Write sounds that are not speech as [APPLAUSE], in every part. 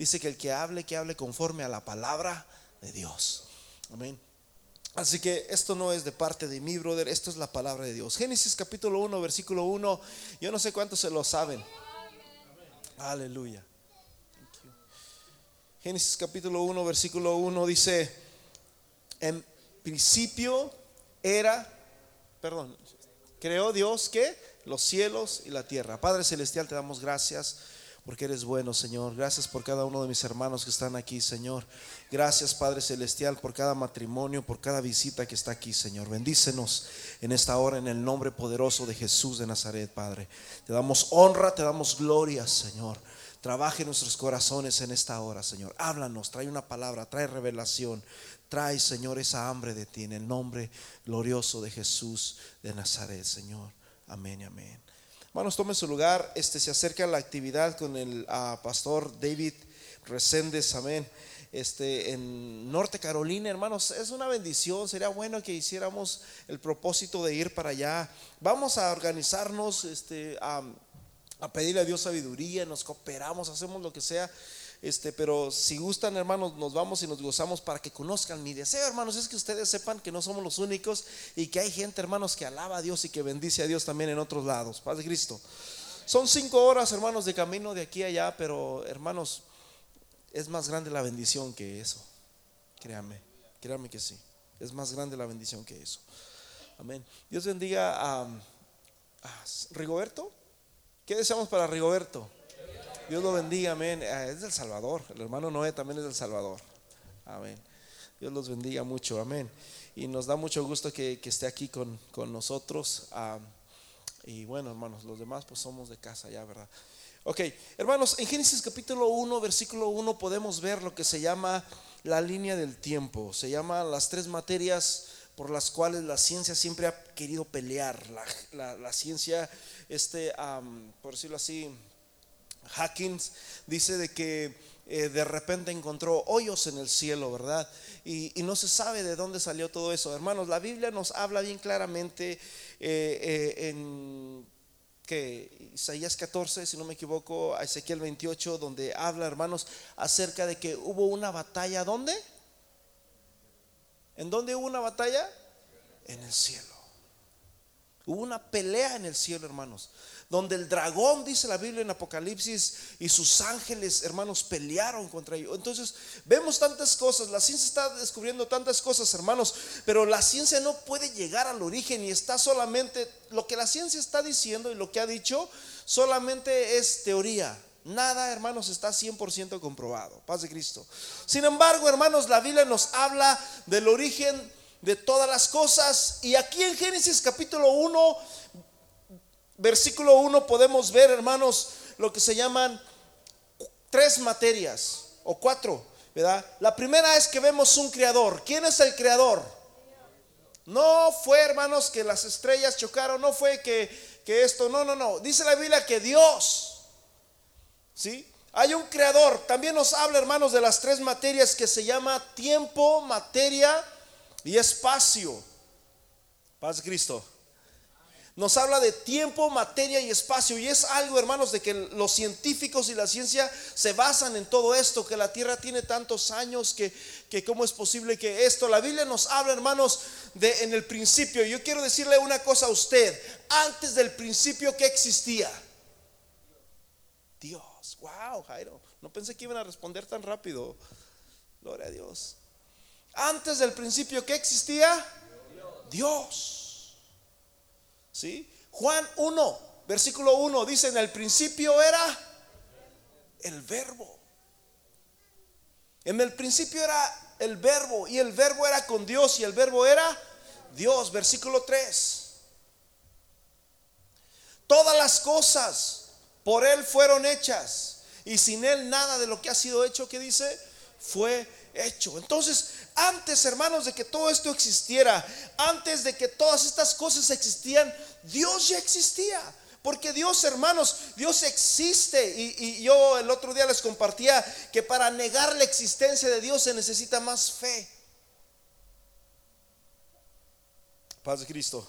dice que el que hable, que hable conforme a la palabra de Dios. Amén. Así que esto no es de parte de mi brother, esto es la palabra de Dios. Génesis capítulo 1, versículo 1. Yo no sé cuántos se lo saben. Aleluya. Génesis capítulo 1, versículo 1 dice, en principio era, perdón, creó Dios que los cielos y la tierra. Padre Celestial, te damos gracias porque eres bueno, Señor. Gracias por cada uno de mis hermanos que están aquí, Señor. Gracias, Padre Celestial, por cada matrimonio, por cada visita que está aquí, Señor. Bendícenos en esta hora en el nombre poderoso de Jesús de Nazaret, Padre. Te damos honra, te damos gloria, Señor. Trabaje nuestros corazones en esta hora, Señor. Háblanos, trae una palabra, trae revelación. Trae, Señor, esa hambre de ti en el nombre glorioso de Jesús de Nazaret, Señor. Amén y amén. Hermanos, tomen su lugar. Este se acerca la actividad con el pastor David Reséndez, amén. Este, en Norte Carolina, hermanos, es una bendición. Sería bueno que hiciéramos el propósito de ir para allá. Vamos a organizarnos, este, a, a pedirle a Dios sabiduría, nos cooperamos, hacemos lo que sea este, pero si gustan, hermanos, nos vamos y nos gozamos para que conozcan. Mi deseo, hermanos, es que ustedes sepan que no somos los únicos y que hay gente, hermanos, que alaba a Dios y que bendice a Dios también en otros lados. Paz de Cristo. Son cinco horas, hermanos, de camino de aquí a allá, pero, hermanos, es más grande la bendición que eso. Créanme, créanme que sí. Es más grande la bendición que eso. Amén. Dios bendiga a, a Rigoberto. ¿Qué deseamos para Rigoberto? Dios lo bendiga, amén. Ah, es del Salvador. El hermano Noé también es del Salvador. Amén. Dios los bendiga mucho, amén. Y nos da mucho gusto que, esté aquí con, nosotros. y bueno, hermanos, los demás pues somos de casa ya, ¿verdad? Ok, hermanos, en Génesis capítulo 1, versículo 1 podemos ver lo que se llama la línea del tiempo. Se llama las tres materias por las cuales la ciencia siempre ha querido pelear. La, ciencia, este, por decirlo así, Hawkins dice de que eh, de repente encontró hoyos en el cielo, ¿verdad? Y, no se sabe de dónde salió todo eso. Hermanos, la Biblia nos habla bien claramente eh, eh, en que Isaías 14, si no me equivoco, a Ezequiel 28, donde habla, hermanos, acerca de que hubo una batalla. ¿Dónde? ¿En dónde hubo una batalla? En el cielo. Hubo una pelea en el cielo, hermanos donde el dragón, dice la Biblia en Apocalipsis, y sus ángeles, hermanos, pelearon contra ellos. Entonces, vemos tantas cosas, la ciencia está descubriendo tantas cosas, hermanos, pero la ciencia no puede llegar al origen y está solamente, lo que la ciencia está diciendo y lo que ha dicho, solamente es teoría. Nada, hermanos, está 100% comprobado. Paz de Cristo. Sin embargo, hermanos, la Biblia nos habla del origen de todas las cosas. Y aquí en Génesis capítulo 1 versículo 1 podemos ver, hermanos, lo que se llaman tres materias o cuatro, ¿verdad? La primera es que vemos un creador. ¿Quién es el creador? No fue, hermanos, que las estrellas chocaron, no fue que, que esto, no, no, no. Dice la Biblia que Dios, ¿sí? Hay un creador. También nos habla, hermanos, de las tres materias que se llama tiempo, materia y espacio. Paz Cristo nos habla de tiempo, materia y espacio. Y es algo, hermanos, de que los científicos y la ciencia se basan en todo esto, que la Tierra tiene tantos años, que, que cómo es posible que esto. La Biblia nos habla, hermanos, de en el principio. Yo quiero decirle una cosa a usted. Antes del principio, ¿qué existía? Dios. Wow, Jairo. No pensé que iban a responder tan rápido. Gloria a Dios. Antes del principio, ¿qué existía? Dios. ¿Sí? Juan 1, versículo 1 dice, en el principio era el verbo. En el principio era el verbo y el verbo era con Dios y el verbo era Dios. Versículo 3. Todas las cosas por Él fueron hechas y sin Él nada de lo que ha sido hecho, que dice, fue hecho. Entonces, antes, hermanos, de que todo esto existiera, antes de que todas estas cosas existían, Dios ya existía. Porque Dios, hermanos, Dios existe. Y, yo el otro día les compartía que para negar la existencia de Dios se necesita más fe. Paz de Cristo.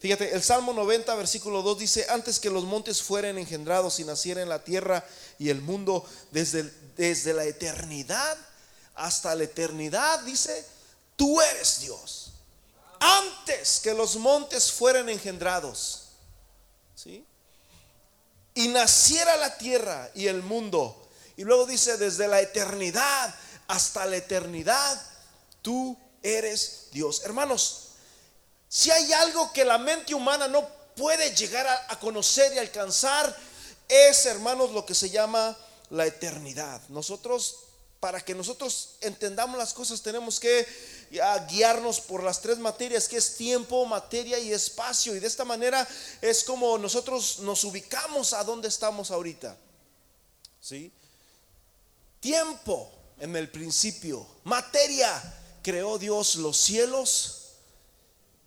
Fíjate, el Salmo 90, versículo 2 dice, antes que los montes fueran engendrados y naciera en la tierra y el mundo, desde desde la eternidad hasta la eternidad, dice, tú eres Dios. Antes que los montes fueran engendrados, ¿sí? Y naciera la tierra y el mundo. Y luego dice, desde la eternidad hasta la eternidad, tú eres Dios. Hermanos, si hay algo que la mente humana no puede llegar a, conocer y alcanzar, es, hermanos, lo que se llama la eternidad. Nosotros, para que nosotros entendamos las cosas, tenemos que guiarnos por las tres materias, que es tiempo, materia y espacio. Y de esta manera es como nosotros nos ubicamos a donde estamos ahorita. ¿Sí? Tiempo en el principio, materia, creó Dios los cielos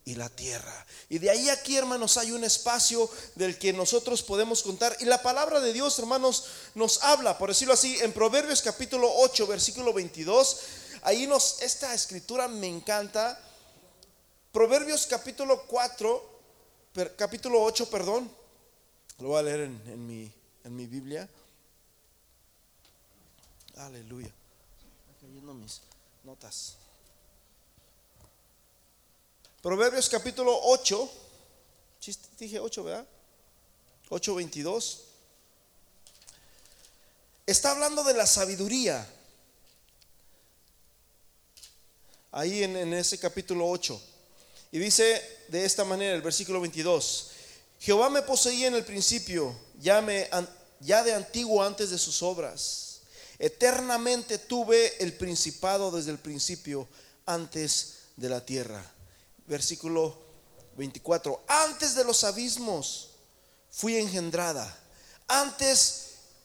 y la tierra. Y de ahí aquí, hermanos, hay un espacio del que nosotros podemos contar. Y la palabra de Dios, hermanos, nos habla, por decirlo así, en Proverbios capítulo 8, versículo 22. Ahí nos, esta escritura me encanta. Proverbios capítulo 4, capítulo 8, perdón. Lo voy a leer en, mi, en mi Biblia. Aleluya. Cayendo mis notas. Proverbios capítulo 8, dije 8, ¿verdad? 8.22. Está hablando de la sabiduría. Ahí en, ese capítulo 8. Y dice de esta manera el versículo 22. Jehová me poseía en el principio, ya, me, ya de antiguo antes de sus obras. Eternamente tuve el principado desde el principio antes de la tierra versículo 24. Antes de los abismos fui engendrada, antes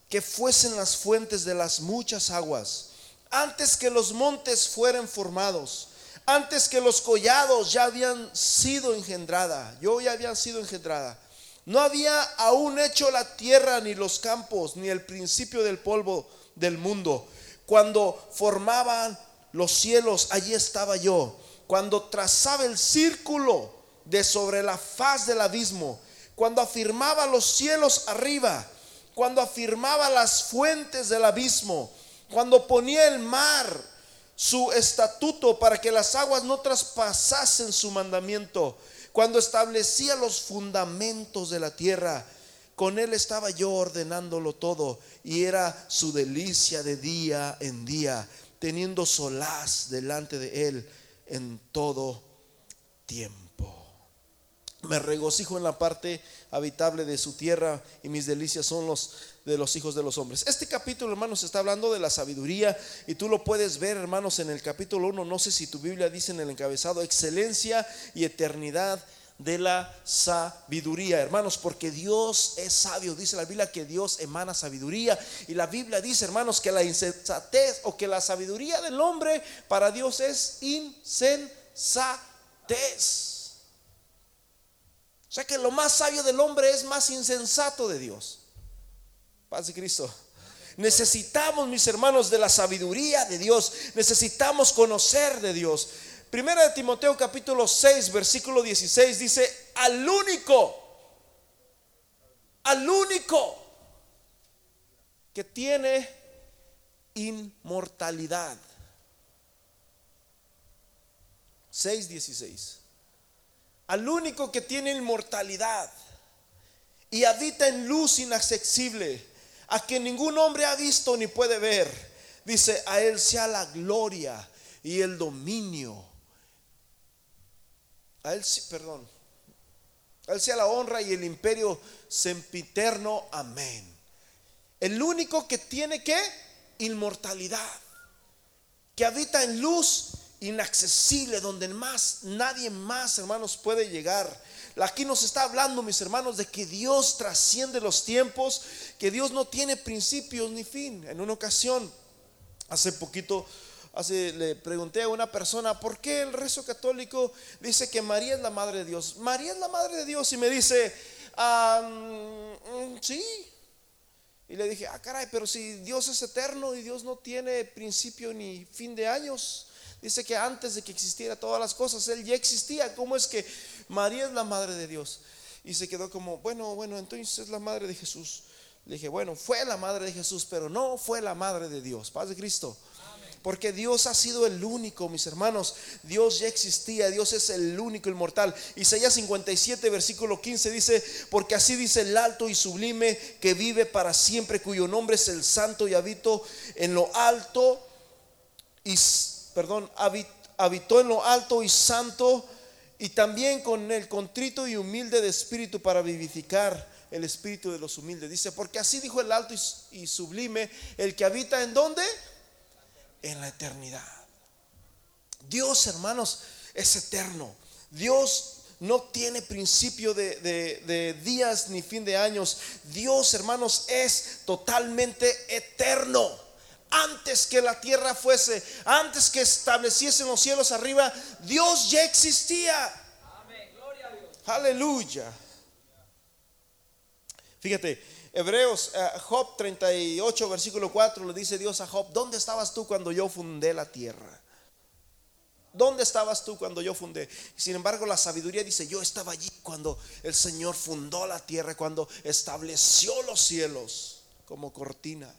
que fuesen las fuentes de las muchas aguas, antes que los montes fueran formados, antes que los collados ya habían sido engendrada, yo ya habían sido engendrada. No había aún hecho la tierra ni los campos, ni el principio del polvo del mundo. Cuando formaban los cielos, allí estaba yo cuando trazaba el círculo de sobre la faz del abismo, cuando afirmaba los cielos arriba, cuando afirmaba las fuentes del abismo, cuando ponía el mar su estatuto para que las aguas no traspasasen su mandamiento, cuando establecía los fundamentos de la tierra, con él estaba yo ordenándolo todo y era su delicia de día en día, teniendo solaz delante de él en todo tiempo. Me regocijo en la parte habitable de su tierra y mis delicias son los de los hijos de los hombres. Este capítulo, hermanos, está hablando de la sabiduría y tú lo puedes ver, hermanos, en el capítulo 1. No sé si tu Biblia dice en el encabezado excelencia y eternidad de la sabiduría, hermanos, porque Dios es sabio. Dice la Biblia que Dios emana sabiduría. Y la Biblia dice, hermanos, que la insensatez o que la sabiduría del hombre para Dios es insensatez. O sea que lo más sabio del hombre es más insensato de Dios. Paz de Cristo. Necesitamos, mis hermanos, de la sabiduría de Dios. Necesitamos conocer de Dios. Primera de Timoteo capítulo 6, versículo 16 dice, al único, al único que tiene inmortalidad. 6.16. Al único que tiene inmortalidad y habita en luz inaccesible, a que ningún hombre ha visto ni puede ver, dice, a él sea la gloria y el dominio a él, perdón. A él sea la honra y el imperio sempiterno. Amén. El único que tiene que inmortalidad, que habita en luz inaccesible, donde más nadie más, hermanos, puede llegar. Aquí nos está hablando, mis hermanos, de que Dios trasciende los tiempos, que Dios no tiene principios ni fin. En una ocasión, hace poquito, Así le pregunté a una persona, ¿por qué el rezo católico dice que María es la madre de Dios? María es la madre de Dios y me dice, mm, sí. Y le dije, ah, caray, pero si Dios es eterno y Dios no tiene principio ni fin de años. Dice que antes de que existiera todas las cosas, Él ya existía. ¿Cómo es que María es la madre de Dios? Y se quedó como, bueno, bueno, entonces es la madre de Jesús. Le dije, bueno, fue la madre de Jesús, pero no fue la madre de Dios. Paz de Cristo. Porque Dios ha sido el único, mis hermanos. Dios ya existía, Dios es el único inmortal. Isaías 57, versículo 15 dice, porque así dice el alto y sublime que vive para siempre, cuyo nombre es el santo y habito en lo alto y, perdón, habitó en lo alto y santo y también con el contrito y humilde de espíritu para vivificar el espíritu de los humildes. Dice, porque así dijo el alto y, y sublime, el que habita en dónde? En la eternidad. Dios, hermanos, es eterno. Dios no tiene principio de, días ni fin de años. Dios, hermanos, es totalmente eterno. Antes que la tierra fuese, antes que estableciesen los cielos arriba, Dios ya existía. Aleluya. Fíjate, Hebreos, eh, Job 38, versículo 4, le dice Dios a Job, ¿dónde estabas tú cuando yo fundé la tierra? ¿Dónde estabas tú cuando yo fundé? Sin embargo, la sabiduría dice, yo estaba allí cuando el Señor fundó la tierra, cuando estableció los cielos como cortina.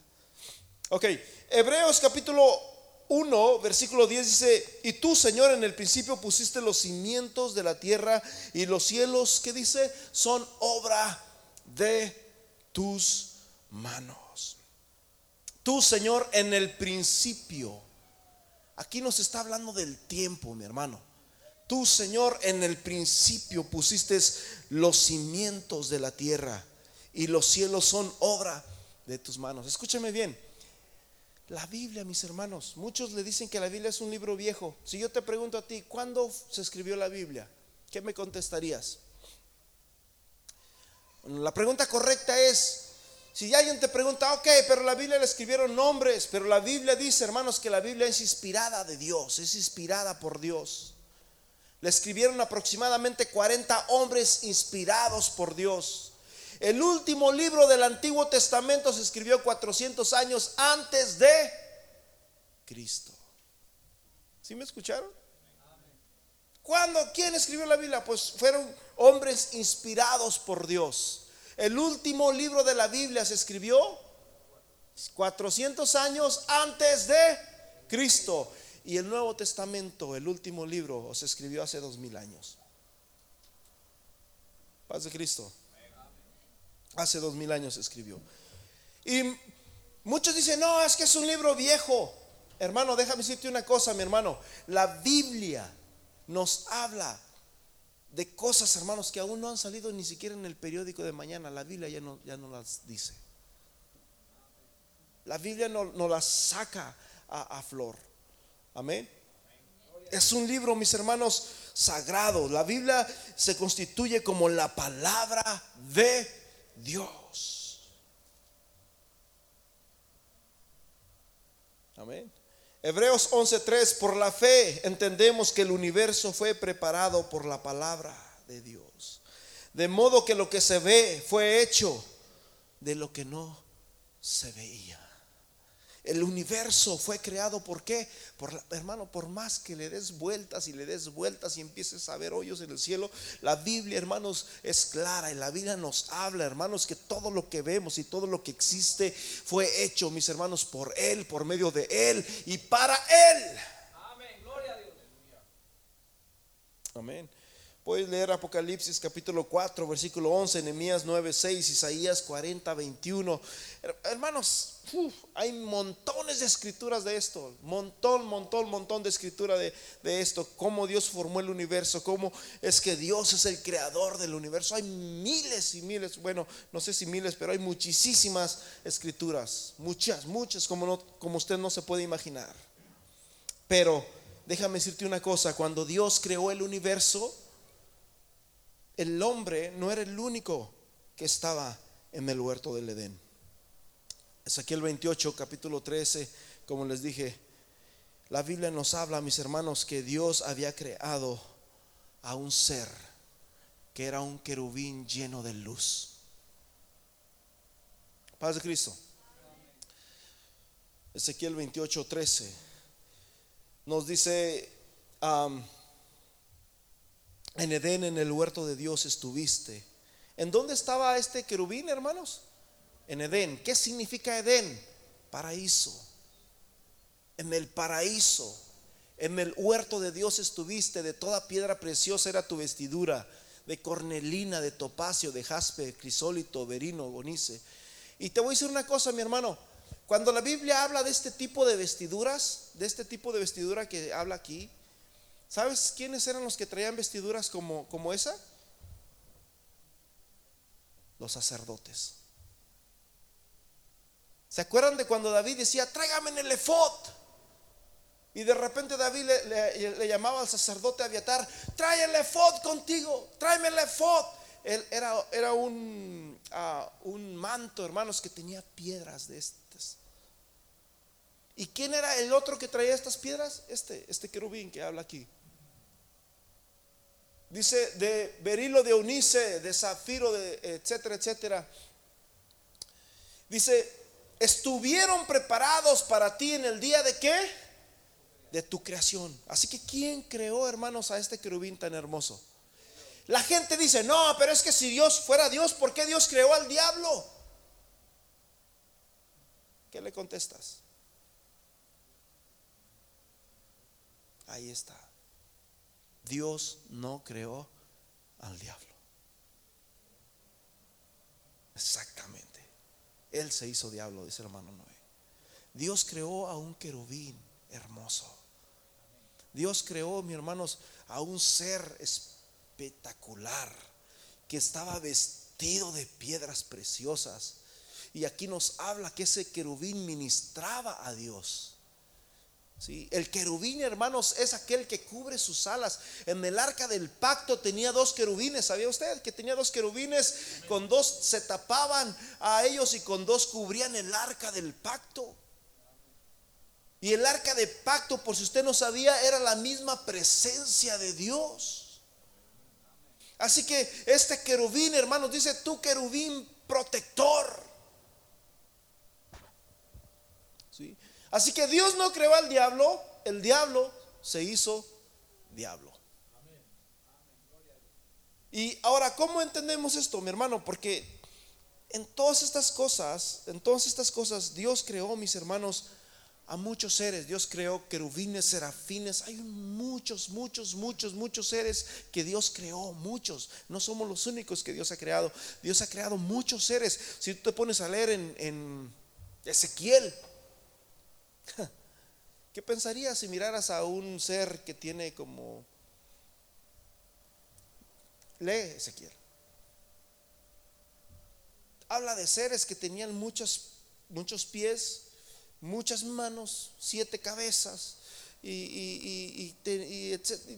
Ok, Hebreos capítulo 1, versículo 10 dice, y tú, Señor, en el principio pusiste los cimientos de la tierra y los cielos, ¿qué dice? Son obra de tus manos. Tú, Señor, en el principio, aquí nos está hablando del tiempo, mi hermano. Tú, Señor, en el principio pusiste los cimientos de la tierra y los cielos son obra de tus manos. Escúchame bien. La Biblia, mis hermanos, muchos le dicen que la Biblia es un libro viejo. Si yo te pregunto a ti, ¿cuándo se escribió la Biblia? ¿Qué me contestarías? La pregunta correcta es, si alguien te pregunta, ok, pero la Biblia le escribieron nombres, pero la Biblia dice, hermanos, que la Biblia es inspirada de Dios, es inspirada por Dios. Le escribieron aproximadamente 40 hombres inspirados por Dios. El último libro del Antiguo Testamento se escribió 400 años antes de Cristo. ¿Sí me escucharon? ¿Cuándo? ¿Quién escribió la Biblia? Pues fueron hombres inspirados por Dios. El último libro de la Biblia se escribió 400 años antes de Cristo. Y el Nuevo Testamento, el último libro, se escribió hace dos mil años. Paz de Cristo. Hace dos mil años se escribió. Y muchos dicen, no, es que es un libro viejo. Hermano, déjame decirte una cosa, mi hermano. La Biblia nos habla de cosas, hermanos, que aún no han salido ni siquiera en el periódico de mañana. La Biblia ya no, ya no las dice. La Biblia no, no las saca a, a flor. Amén. Es un libro, mis hermanos, sagrado. La Biblia se constituye como la palabra de Dios. Amén. Hebreos 11:3, por la fe entendemos que el universo fue preparado por la palabra de Dios. De modo que lo que se ve fue hecho de lo que no se veía. El universo fue creado por qué? Por hermano, por más que le des vueltas y le des vueltas y empieces a ver hoyos en el cielo, la Biblia, hermanos, es clara y la Biblia nos habla, hermanos, que todo lo que vemos y todo lo que existe fue hecho, mis hermanos, por él, por medio de él y para él. Amén. Gloria a Dios. Amén. Puedes leer Apocalipsis capítulo 4, versículo 11, Nehemías 9, 6, Isaías 40, 21. Hermanos, hay montones de escrituras de esto, montón, montón, montón de escritura de, de, esto, cómo Dios formó el universo, cómo es que Dios es el creador del universo. Hay miles y miles, bueno, no sé si miles, pero hay muchísimas escrituras, muchas, muchas, como, no, como usted no se puede imaginar. Pero déjame decirte una cosa, cuando Dios creó el universo, el hombre no era el único que estaba en el huerto del Edén. Ezequiel 28, capítulo 13, como les dije, la Biblia nos habla, mis hermanos, que Dios había creado a un ser que era un querubín lleno de luz. Paz de Cristo. Ezequiel 28, 13 nos dice, en Edén, en el huerto de Dios estuviste. ¿En dónde estaba este querubín, hermanos? en Edén. ¿Qué significa Edén? Paraíso. En el paraíso, en el huerto de Dios estuviste, de toda piedra preciosa era tu vestidura, de cornelina, de topacio, de jaspe, crisólito, verino, gonice. Y te voy a decir una cosa, mi hermano, cuando la Biblia habla de este tipo de vestiduras, de este tipo de vestidura que habla aquí, ¿sabes quiénes eran los que traían vestiduras como, como esa? Los sacerdotes. ¿Se acuerdan de cuando David decía, tráigame en el efod? Y de repente David le, llamaba al sacerdote Aviatar, trae el efod contigo, tráeme el efod. Él era, era un, ah, un manto, hermanos, que tenía piedras de estas. ¿Y quién era el otro que traía estas piedras? Este, este querubín que habla aquí. Dice de berilo de unice, de zafiro, de etcétera, etcétera. Dice, estuvieron preparados para ti en el día de qué? De tu creación. Así que ¿quién creó, hermanos, a este querubín tan hermoso? La gente dice, no, pero es que si Dios fuera Dios, ¿por qué Dios creó al diablo? ¿Qué le contestas? Ahí está. Dios no creó al diablo. Exactamente. Él se hizo diablo, dice el hermano Noé. Dios creó a un querubín hermoso. Dios creó, mis hermanos, a un ser espectacular que estaba vestido de piedras preciosas. Y aquí nos habla que ese querubín ministraba a Dios. El querubín, hermanos, es aquel que cubre sus alas. En el arca del pacto tenía dos querubines. ¿Sabía usted que tenía dos querubines? Con dos se tapaban a ellos y con dos cubrían el arca del pacto. Y el arca de pacto, por si usted no sabía, era la misma presencia de Dios. Así que este querubín, hermanos, dice tú querubín protector. Así que Dios no creó al diablo, el diablo se hizo diablo. Y ahora, ¿cómo entendemos esto, mi hermano? Porque en todas estas cosas, en todas estas cosas, Dios creó, mis hermanos, a muchos seres. Dios creó querubines, serafines. Hay muchos, muchos, muchos, muchos seres que Dios creó. Muchos. No somos los únicos que Dios ha creado. Dios ha creado muchos seres. Si tú te pones a leer en, en Ezequiel, [LAUGHS] ¿Qué pensarías si miraras a un ser que tiene como... Lee Ezequiel. Habla de seres que tenían muchos, muchos pies, muchas manos, siete cabezas. Y,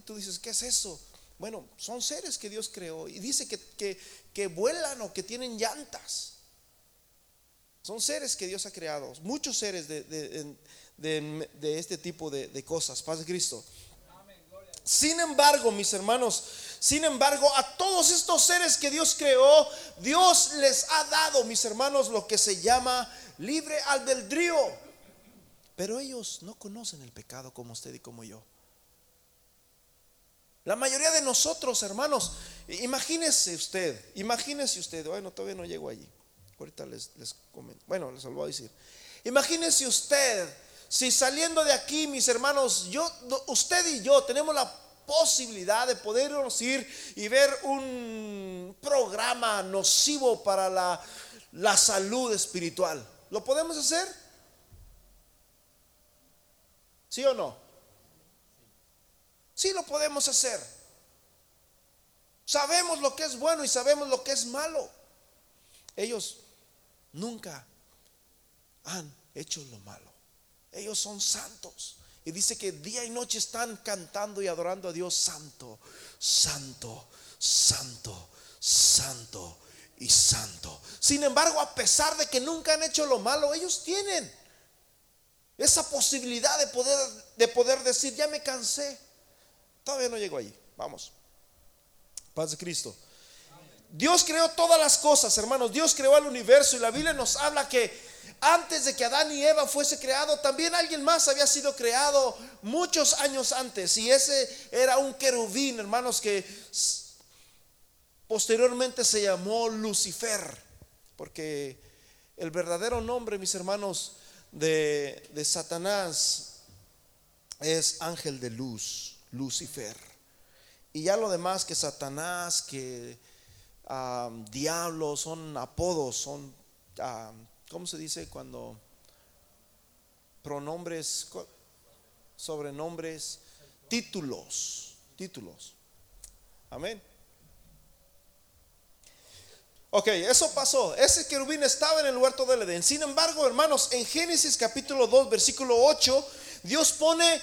tú dices, ¿qué es eso? Bueno, son seres que Dios creó. Y dice que, que vuelan o que tienen llantas. Son seres que Dios ha creado. Muchos seres de, de, este tipo de, cosas. Paz de Cristo. Sin embargo, mis hermanos, sin embargo, a todos estos seres que Dios creó, Dios les ha dado, mis hermanos, lo que se llama libre albedrío. Pero ellos no conocen el pecado como usted y como yo. La mayoría de nosotros, hermanos, imagínese usted, imagínese usted, bueno, todavía no llego allí. Ahorita les, les comento. Bueno, les voy a decir. Imagínese usted si saliendo de aquí, mis hermanos, yo, usted y yo tenemos la posibilidad de podernos ir y ver un programa nocivo para la, la salud espiritual. ¿Lo podemos hacer? ¿Sí o no? Sí lo podemos hacer. Sabemos lo que es bueno y sabemos lo que es malo. Ellos nunca han hecho lo malo. Ellos son santos. Y dice que día y noche están cantando y adorando a Dios santo, santo, santo, santo y santo. Sin embargo, a pesar de que nunca han hecho lo malo, ellos tienen esa posibilidad de poder, de poder decir, ya me cansé. Todavía no llego allí. Vamos. Paz de Cristo. Dios creó todas las cosas, hermanos. Dios creó el universo y la Biblia nos habla que antes de que Adán y Eva fuese creado, también alguien más había sido creado muchos años antes. Y ese era un querubín, hermanos, que posteriormente se llamó Lucifer, porque el verdadero nombre, mis hermanos, de, Satanás es ángel de luz, Lucifer. Y ya lo demás que Satanás, que diablo, son apodos, son, ¿cómo se dice cuando pronombres, sobrenombres, títulos, títulos? Amén. Ok, eso pasó. Ese querubín estaba en el huerto del Edén. Sin embargo, hermanos, en Génesis capítulo 2, versículo 8, Dios pone,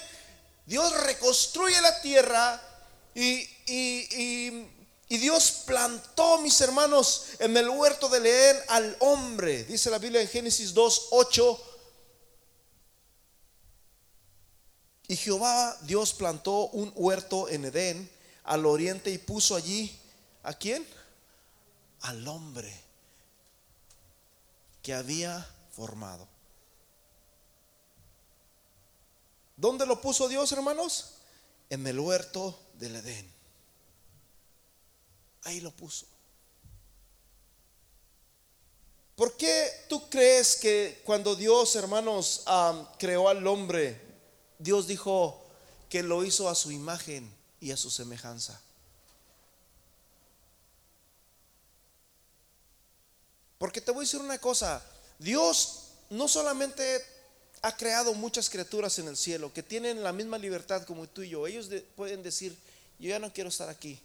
Dios reconstruye la tierra y, y, Dios plantó, mis hermanos, en el huerto del Edén al hombre. Dice la Biblia en Génesis 2, 8. Y Jehová Dios plantó un huerto en Edén al oriente y puso allí a quién? al hombre que había formado. ¿Dónde lo puso Dios, hermanos? En el huerto del Edén. Ahí lo puso. ¿Por qué tú crees que cuando Dios, hermanos, creó al hombre, Dios dijo que lo hizo a su imagen y a su semejanza? Porque te voy a decir una cosa, Dios no solamente ha creado muchas criaturas en el cielo que tienen la misma libertad como tú y yo. Ellos pueden decir, yo ya no quiero estar aquí.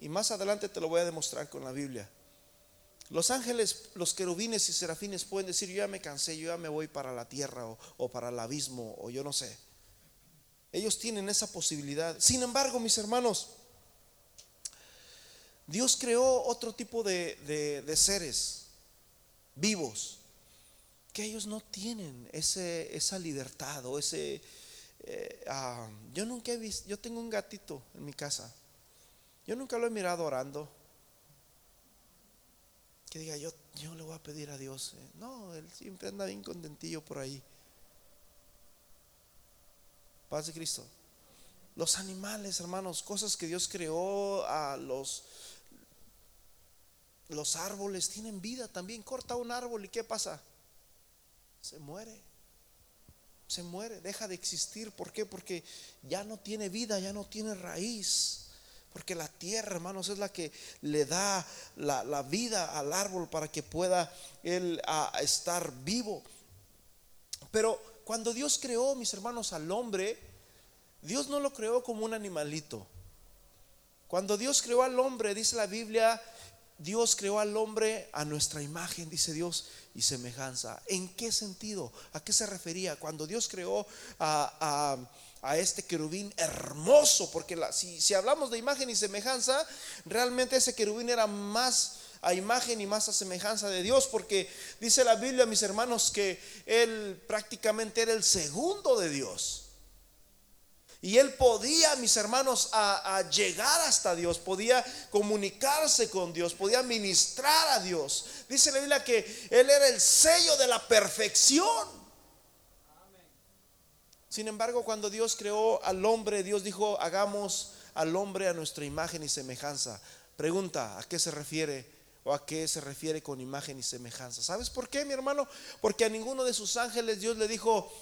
Y más adelante te lo voy a demostrar con la Biblia. Los ángeles, los querubines y serafines pueden decir, yo ya me cansé, yo ya me voy para la tierra o, para el abismo o yo no sé. Ellos tienen esa posibilidad. Sin embargo, mis hermanos, Dios creó otro tipo de, seres vivos que ellos no tienen ese, esa libertad o ese... Eh, ah, yo nunca he visto, yo tengo un gatito en mi casa. Yo nunca lo he mirado orando. Que diga, yo, yo le voy a pedir a Dios. Eh". No, él siempre anda bien contentillo por ahí. Paz de Cristo. Los animales, hermanos, cosas que Dios creó a los los árboles tienen vida también. Corta un árbol y ¿qué pasa? Se muere. Se muere, deja de existir. ¿Por qué? Porque ya no tiene vida, ya no tiene raíz. Porque la tierra, hermanos, es la que le da la, vida al árbol para que pueda él estar vivo. Pero cuando Dios creó, mis hermanos, al hombre, Dios no lo creó como un animalito. Cuando Dios creó al hombre, dice la Biblia Dios creó al hombre a nuestra imagen, dice Dios, y semejanza. ¿En qué sentido? ¿A qué se refería? Cuando Dios creó a, este querubín hermoso, porque si, si hablamos de imagen y semejanza, realmente ese querubín era más a imagen y más a semejanza de Dios, porque dice la Biblia, mis hermanos, que él prácticamente era el segundo de Dios. Y él podía, mis hermanos, a, llegar hasta Dios, podía comunicarse con Dios, podía ministrar a Dios. Dice la Biblia que él era el sello de la perfección. Sin embargo, cuando Dios creó al hombre, Dios dijo, hagamos al hombre a nuestra imagen y semejanza. Pregunta, ¿a qué se refiere o a qué se refiere con imagen y semejanza? ¿Sabes por qué, mi hermano? Porque a ninguno de sus ángeles Dios le dijo,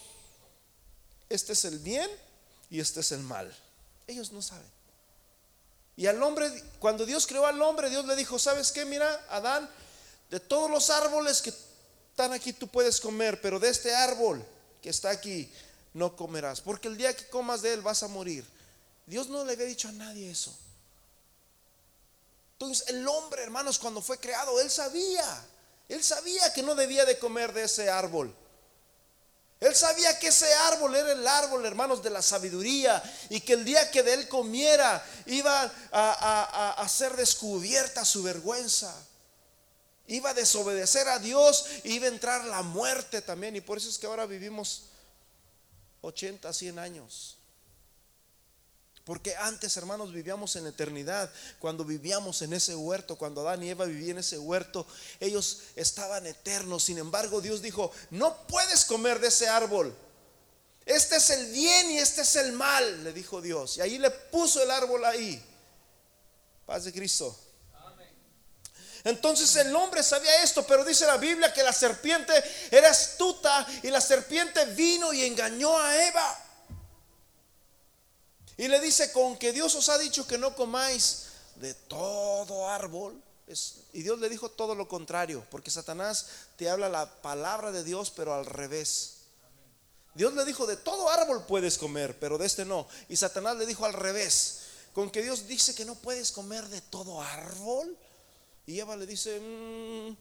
este es el bien y este es el mal. Ellos no saben. Y al hombre, cuando Dios creó al hombre, Dios le dijo, ¿sabes qué? Mira, Adán, de todos los árboles que están aquí tú puedes comer, pero de este árbol que está aquí no comerás, porque el día que comas de él vas a morir. Dios no le había dicho a nadie eso. Entonces el hombre, hermanos, cuando fue creado, él sabía, él sabía que no debía de comer de ese árbol. Él sabía que ese árbol era el árbol, hermanos, de la sabiduría y que el día que de él comiera iba a, a, ser descubierta su vergüenza. Iba a desobedecer a Dios y iba a entrar la muerte también. Y por eso es que ahora vivimos 80, 100 años. Porque antes, hermanos, vivíamos en eternidad. Cuando vivíamos en ese huerto, cuando Adán y Eva vivían en ese huerto, ellos estaban eternos. Sin embargo, Dios dijo, no puedes comer de ese árbol. Este es el bien y este es el mal, le dijo Dios. Y ahí le puso el árbol ahí. Paz de Cristo. Entonces el hombre sabía esto, pero dice la Biblia que la serpiente era astuta y la serpiente vino y engañó a Eva. Y le dice, con que Dios os ha dicho que no comáis de todo árbol. y Dios le dijo todo lo contrario, porque Satanás te habla la palabra de Dios, pero al revés. Dios le dijo, de todo árbol puedes comer, pero de este no. Y Satanás le dijo al revés, con que Dios dice que no puedes comer de todo árbol. Y Eva le dice, mm,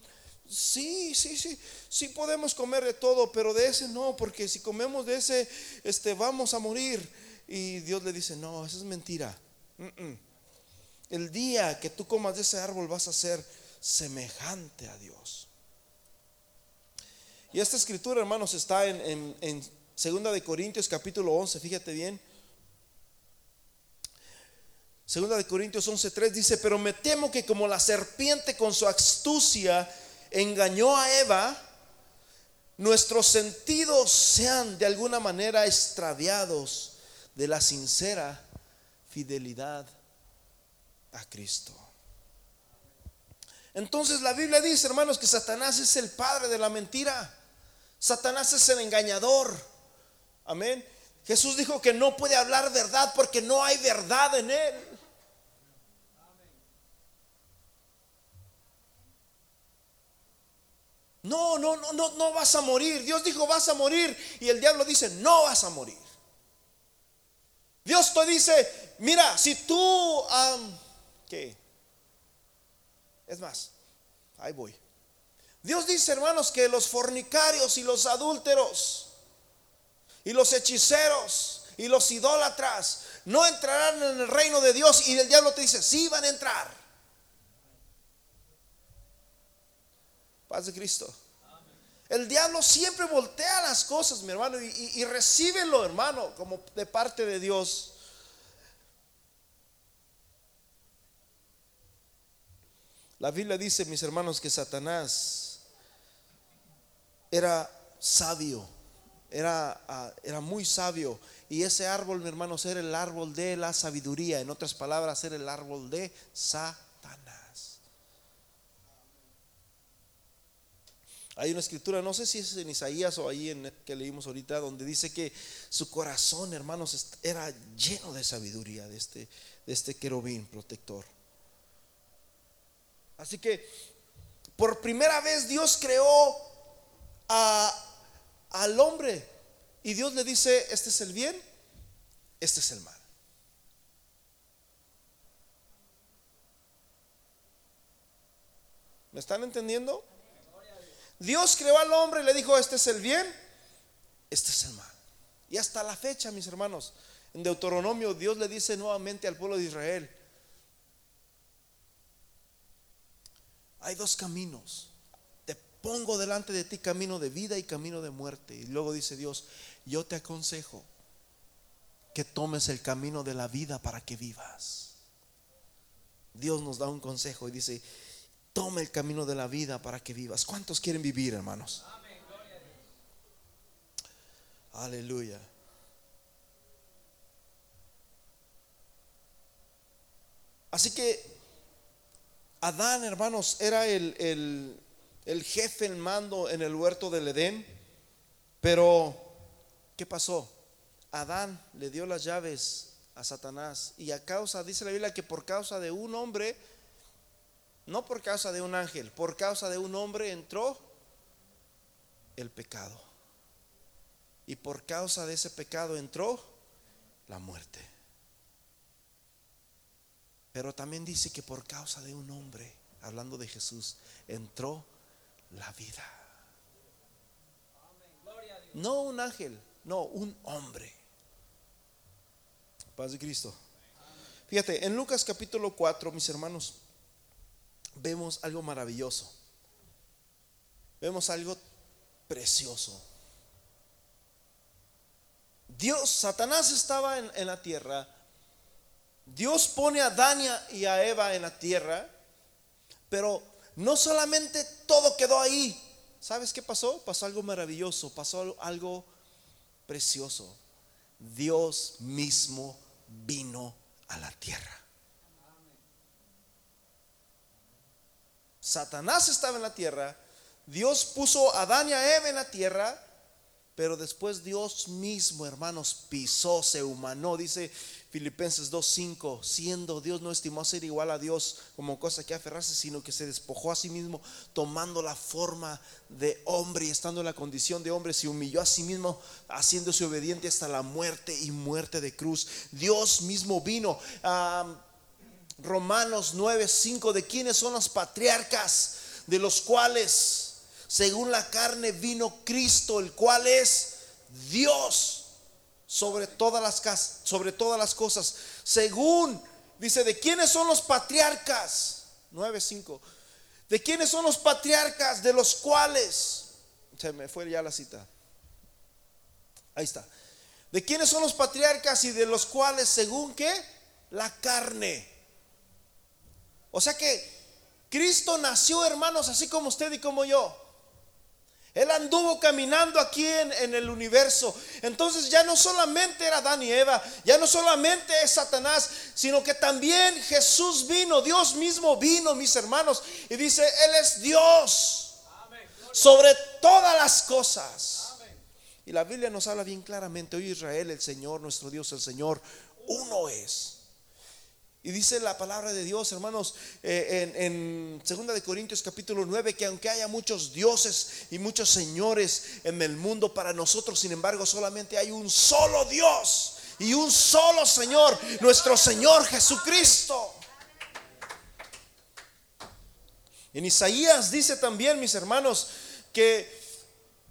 sí, sí, sí, sí podemos comer de todo, pero de ese no, porque si comemos de ese, este, vamos a morir. Y Dios le dice, no, eso es mentira. El día que tú comas de ese árbol vas a ser semejante a Dios. Y esta escritura, hermanos, está en, en Segunda de Corintios capítulo 11, fíjate bien. Segunda de Corintios 11:3 dice, pero me temo que como la serpiente con su astucia engañó a Eva, nuestros sentidos sean de alguna manera extraviados de la sincera fidelidad a Cristo. Entonces la Biblia dice, hermanos, que Satanás es el padre de la mentira. Satanás es el engañador. Amén. Jesús dijo que no puede hablar verdad porque no hay verdad en él. No, no, no, no, no vas a morir. Dios dijo vas a morir y el diablo dice no vas a morir. Dios te dice, mira, si tú, ¿qué? Es más, ahí voy. Dios dice, hermanos, que los fornicarios y los adúlteros y los hechiceros y los idólatras no entrarán en el reino de Dios y el diablo te dice, sí van a entrar. Paz de Cristo. El diablo siempre voltea las cosas, mi hermano, y, y, recíbelo, hermano, como de parte de Dios. La Biblia dice, mis hermanos, que Satanás era sabio, era, ah, era muy sabio. Y ese árbol, mi hermanos, era el árbol de la sabiduría. En otras palabras, era el árbol de Satanás. Hay una escritura, no sé si es en Isaías o ahí en que leímos ahorita, donde dice que su corazón, hermanos, era lleno de sabiduría de este, de este querubín protector. Así que por primera vez Dios creó al hombre y Dios le dice, este es el bien, este es el mal. ¿Me están entendiendo? Dios creó al hombre y le dijo, este es el bien, este es el mal. Y hasta la fecha, mis hermanos, en Deuteronomio Dios le dice nuevamente al pueblo de Israel, hay dos caminos. Te pongo delante de ti camino de vida y camino de muerte. Y luego dice Dios, yo te aconsejo que tomes el camino de la vida para que vivas. Dios nos da un consejo y dice, Toma el camino de la vida para que vivas. ¿Cuántos quieren vivir, hermanos? Aleluya. Así que Adán, hermanos, era el, el, el jefe, el mando en el huerto del Edén. Pero, ¿qué pasó? Adán le dio las llaves a Satanás y a causa, dice la Biblia, que por causa de un hombre, no por causa de un ángel, por causa de un hombre entró el pecado. Y por causa de ese pecado entró la muerte. Pero también dice que por causa de un hombre, hablando de Jesús, entró la vida. No un ángel, no, un hombre. Paz de Cristo. Fíjate, en Lucas capítulo 4, mis hermanos, vemos algo maravilloso. Vemos algo precioso. Dios, Satanás estaba en, la tierra. Dios pone a Dania y a Eva en la tierra. Pero no solamente todo quedó ahí. ¿Sabes qué pasó? Pasó algo maravilloso, pasó algo precioso. Dios mismo vino a la tierra. Satanás estaba en la tierra, Dios puso a Adán y a Eva en la tierra, pero después Dios mismo, hermanos, pisó, se humanó, dice Filipenses 2.5, siendo Dios no estimó ser igual a Dios como cosa que aferrarse, sino que se despojó a sí mismo, tomando la forma de hombre y estando en la condición de hombre, se humilló a sí mismo, haciéndose obediente hasta la muerte y muerte de cruz. Dios mismo vino. a Romanos 9.5, de quiénes son los patriarcas, de los cuales, según la carne, vino Cristo, el cual es Dios sobre todas las, sobre todas las cosas. Según, dice, ¿de quiénes son los patriarcas? 9.5. ¿De quiénes son los patriarcas? De los cuales, se me fue ya la cita. Ahí está. ¿De quiénes son los patriarcas y de los cuales, según qué? La carne. O sea que Cristo nació, hermanos, así como usted y como yo. Él anduvo caminando aquí en, el universo. Entonces ya no solamente era Adán y Eva, ya no solamente es Satanás, sino que también Jesús vino, Dios mismo vino, mis hermanos, y dice, Él es Dios sobre todas las cosas. Y la Biblia nos habla bien claramente, hoy Israel, el Señor, nuestro Dios, el Señor, uno es. Y dice la palabra de Dios, hermanos, eh, en, Segunda de Corintios capítulo 9, que aunque haya muchos dioses y muchos señores en el mundo, para nosotros, sin embargo, solamente hay un solo Dios y un solo Señor, nuestro Señor Jesucristo. En Isaías dice también, mis hermanos, que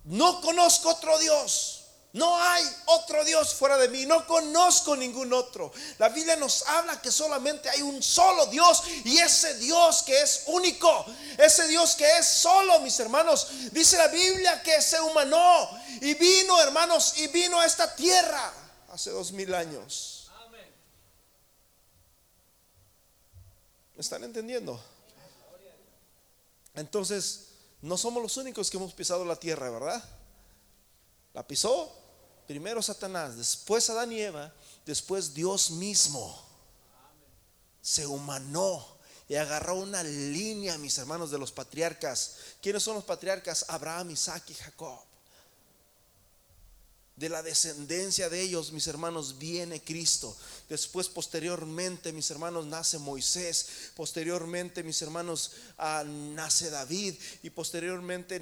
no conozco otro Dios no hay otro Dios fuera de mí, no conozco ningún otro. La Biblia nos habla que solamente hay un solo Dios y ese Dios que es único, ese Dios que es solo, mis hermanos. Dice la Biblia que se humanó y vino, hermanos, y vino a esta tierra hace dos mil años. ¿Me están entendiendo? Entonces, no somos los únicos que hemos pisado la tierra, ¿verdad? La pisó Primero Satanás, después Adán y Eva, después Dios mismo se humanó y agarró una línea, mis hermanos, de los patriarcas. ¿Quiénes son los patriarcas? Abraham, Isaac y Jacob de la descendencia de ellos, mis hermanos, viene Cristo. Después, posteriormente, mis hermanos, nace Moisés. Posteriormente, mis hermanos, ah, nace David. Y posteriormente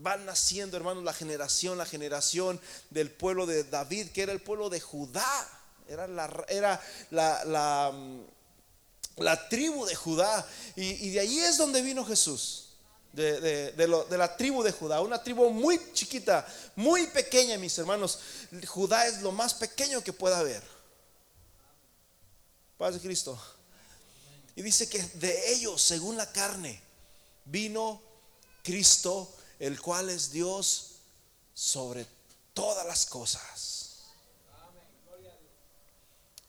van naciendo, hermanos, la generación, la generación del pueblo de David, que era el pueblo de Judá. Era la, era la, la, la tribu de Judá. Y, y de ahí es donde vino Jesús de, la tribu de Judá, una tribu muy chiquita, muy pequeña, mis hermanos. Judá es lo más pequeño que pueda haber. Paz de Cristo. Y dice que de ellos, según la carne, vino Cristo, el cual es Dios sobre todas las cosas.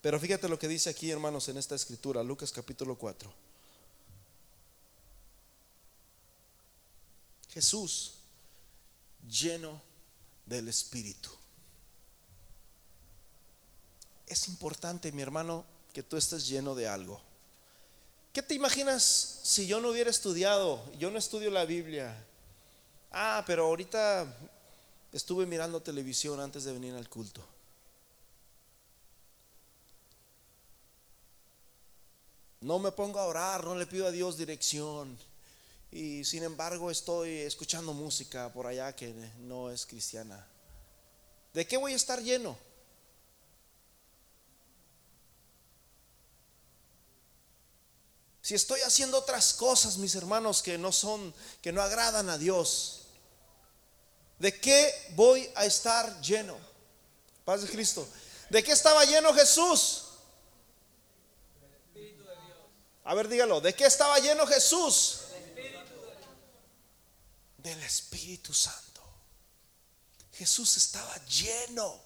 Pero fíjate lo que dice aquí, hermanos, en esta escritura, Lucas capítulo 4. Jesús lleno del Espíritu. Es importante, mi hermano, que tú estés lleno de algo. ¿Qué te imaginas si yo no hubiera estudiado? Yo no estudio la Biblia. Ah, pero ahorita estuve mirando televisión antes de venir al culto. No me pongo a orar, no le pido a Dios dirección y sin embargo estoy escuchando música por allá que no es cristiana. ¿De qué voy a estar lleno? Si estoy haciendo otras cosas, mis hermanos, que no son, que no agradan a Dios, ¿de qué voy a estar lleno? Paz de Cristo. ¿De qué estaba lleno Jesús? A ver, dígalo, ¿de qué estaba lleno Jesús? Del Espíritu Santo. Jesús estaba lleno.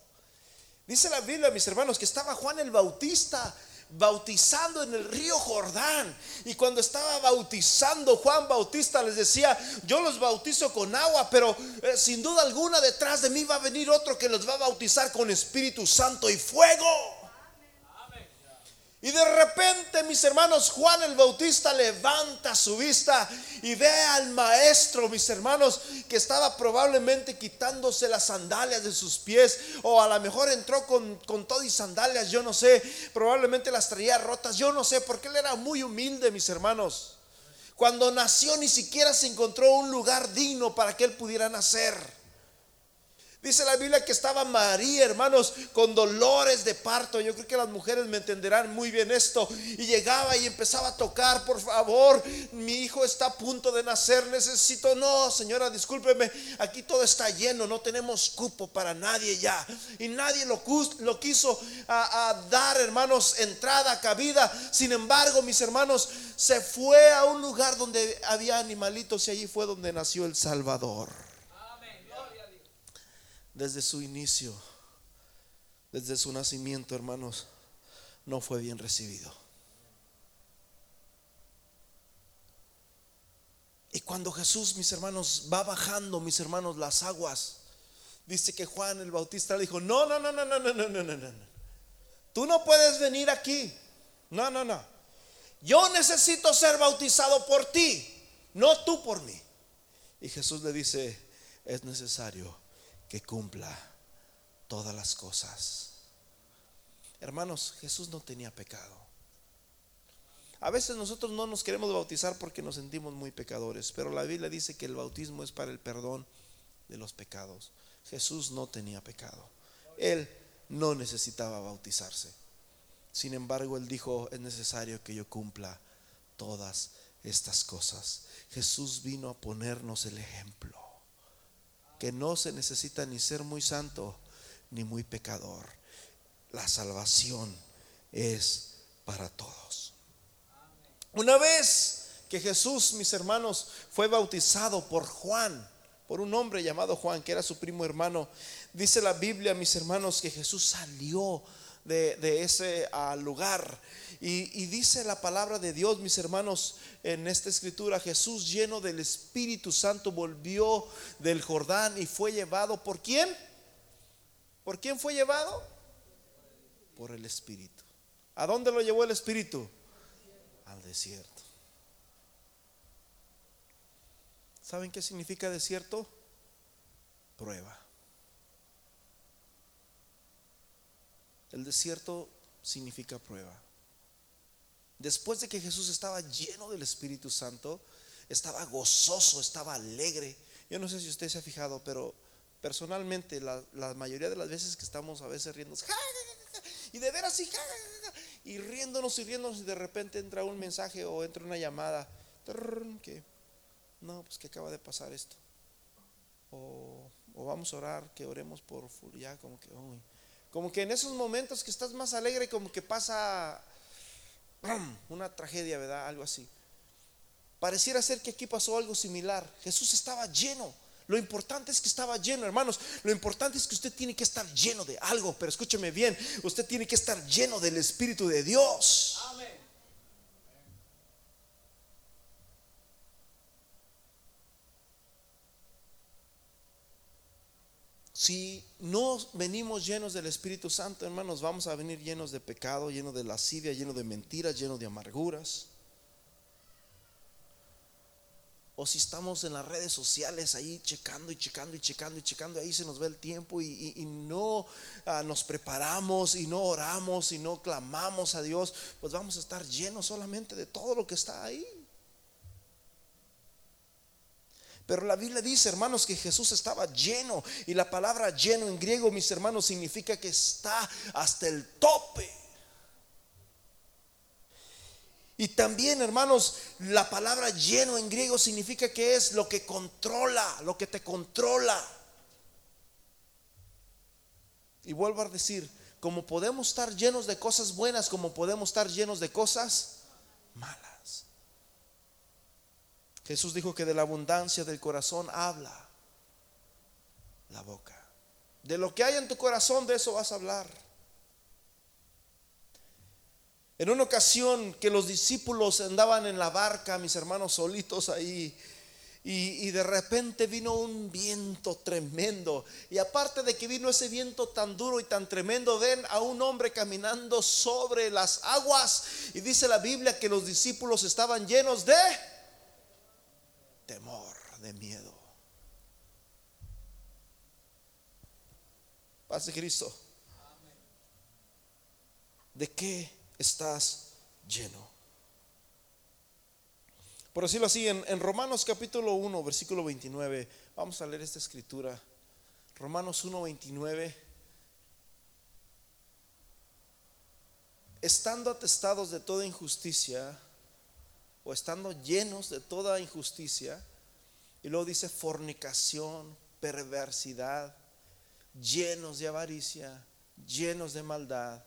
Dice la Biblia, mis hermanos, que estaba Juan el Bautista bautizando en el río Jordán. Y cuando estaba bautizando, Juan Bautista les decía, yo los bautizo con agua, pero eh, sin duda alguna detrás de mí va a venir otro que los va a bautizar con Espíritu Santo y fuego. Y de repente, mis hermanos, Juan el Bautista levanta su vista y ve al maestro, mis hermanos, que estaba probablemente quitándose las sandalias de sus pies, o a lo mejor entró con, con todo y sandalias, yo no sé, probablemente las traía rotas, yo no sé, porque él era muy humilde, mis hermanos. Cuando nació ni siquiera se encontró un lugar digno para que él pudiera nacer. Dice la Biblia que estaba María, hermanos, con dolores de parto. Yo creo que las mujeres me entenderán muy bien esto. Y llegaba y empezaba a tocar, por favor, mi hijo está a punto de nacer, necesito, no, señora, discúlpeme, aquí todo está lleno, no tenemos cupo para nadie ya. Y nadie lo, quiso dar, hermanos, entrada, cabida. Sin embargo, mis hermanos, se fue a un lugar donde había animalitos y allí fue donde nació el Salvador desde su inicio, desde su nacimiento, hermanos, no fue bien recibido. Y cuando Jesús, mis hermanos, va bajando, mis hermanos, las aguas, dice que Juan el Bautista le dijo, no, no, no, no, no, no, no, no, no, no. Tú no puedes venir aquí. No, no, no. Yo necesito ser bautizado por ti, no tú por mí. Y Jesús le dice, es necesario que cumpla todas las cosas. Hermanos, Jesús no tenía pecado. A veces nosotros no nos queremos bautizar porque nos sentimos muy pecadores, pero la Biblia dice que el bautismo es para el perdón de los pecados. Jesús no tenía pecado. Él no necesitaba bautizarse. Sin embargo, él dijo, es necesario que yo cumpla todas estas cosas. Jesús vino a ponernos el ejemplo que no se necesita ni ser muy santo ni muy pecador. La salvación es para todos. Una vez que Jesús, mis hermanos, fue bautizado por Juan, por un hombre llamado Juan, que era su primo hermano, dice la Biblia, mis hermanos, que Jesús salió de, ese ah, lugar. Y, y, dice la palabra de Dios, mis hermanos, en esta escritura, Jesús lleno del Espíritu Santo volvió del Jordán y fue llevado por quién? ¿Por quién fue llevado? Por el Espíritu. ¿A dónde lo llevó el Espíritu? Al desierto. ¿Saben qué significa desierto? Prueba. El desierto significa prueba. Después de que Jesús estaba lleno del Espíritu Santo, estaba gozoso, estaba alegre. Yo no sé si usted se ha fijado, pero personalmente la, mayoría de las veces que estamos a veces riendo y de veras así, y riéndonos y riéndonos y de repente entra un mensaje o entra una llamada que no, pues que acaba de pasar esto. O, vamos a orar, que oremos por ya como que, como que en esos momentos que estás más alegre, como que pasa una tragedia, ¿verdad? Algo así. Pareciera ser que aquí pasó algo similar. Jesús estaba lleno. Lo importante es que estaba lleno, hermanos. Lo importante es que usted tiene que estar lleno de algo. Pero escúcheme bien, usted tiene que estar lleno del Espíritu de Dios. Si no venimos llenos del Espíritu Santo, hermanos, vamos a venir llenos de pecado, llenos de lascivia, llenos de mentiras, llenos de amarguras. O si estamos en las redes sociales ahí checando y checando y checando y checando, ahí se nos ve el tiempo y, no ah, nos preparamos y no oramos y no clamamos a Dios, pues vamos a estar llenos solamente de todo lo que está ahí. Pero la Biblia dice, hermanos, que Jesús estaba lleno. Y la palabra lleno en griego, mis hermanos, significa que está hasta el tope. Y también, hermanos, la palabra lleno en griego significa que es lo que controla, lo que te controla. Y vuelvo a decir, como podemos estar llenos de cosas buenas, como podemos estar llenos de cosas malas. Jesús dijo que de la abundancia del corazón habla la boca. De lo que hay en tu corazón, de eso vas a hablar. En una ocasión que los discípulos andaban en la barca, mis hermanos solitos ahí, Y, de repente vino un viento tremendo. Y aparte de que vino ese viento tan duro y tan tremendo, ven a un hombre caminando sobre las aguas. Y dice la Biblia que los discípulos estaban llenos de temor, de miedo. Paz de Cristo. ¿De qué estás lleno? Por decirlo así, en, Romanos capítulo 1, versículo 29, vamos a leer esta escritura. Romanos 1, 29. Estando atestados de toda injusticia, estando llenos de toda injusticia, y luego dice fornicación, perversidad, llenos de avaricia, llenos de maldad,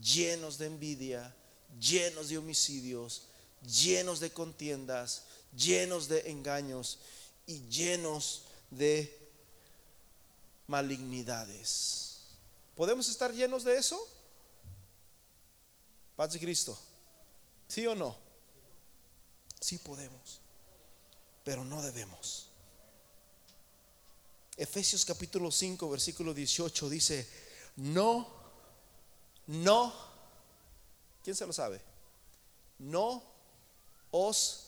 llenos de envidia, llenos de homicidios llenos de contiendas, llenos de engaños y llenos de malignidades. ¿Podemos estar llenos de eso? Paz de Cristo. ¿Sí o no? Sí podemos, pero no debemos. Efesios capítulo 5, versículo 18 dice, no, no, ¿quién se lo sabe? No os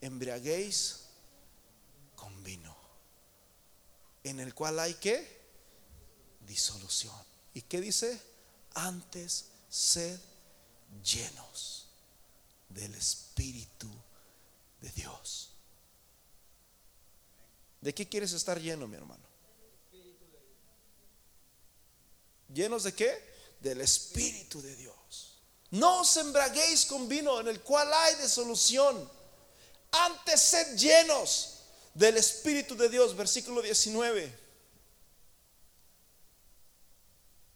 embriaguéis con vino, en el cual hay que disolución. ¿Y qué dice? Antes sed llenos del Espíritu de Dios. ¿De qué quieres estar lleno, mi hermano? ¿Llenos de qué? Del Espíritu de Dios. No os embraguéis con vino en el cual hay de solución. Antes sed llenos del Espíritu de Dios. Versículo 19.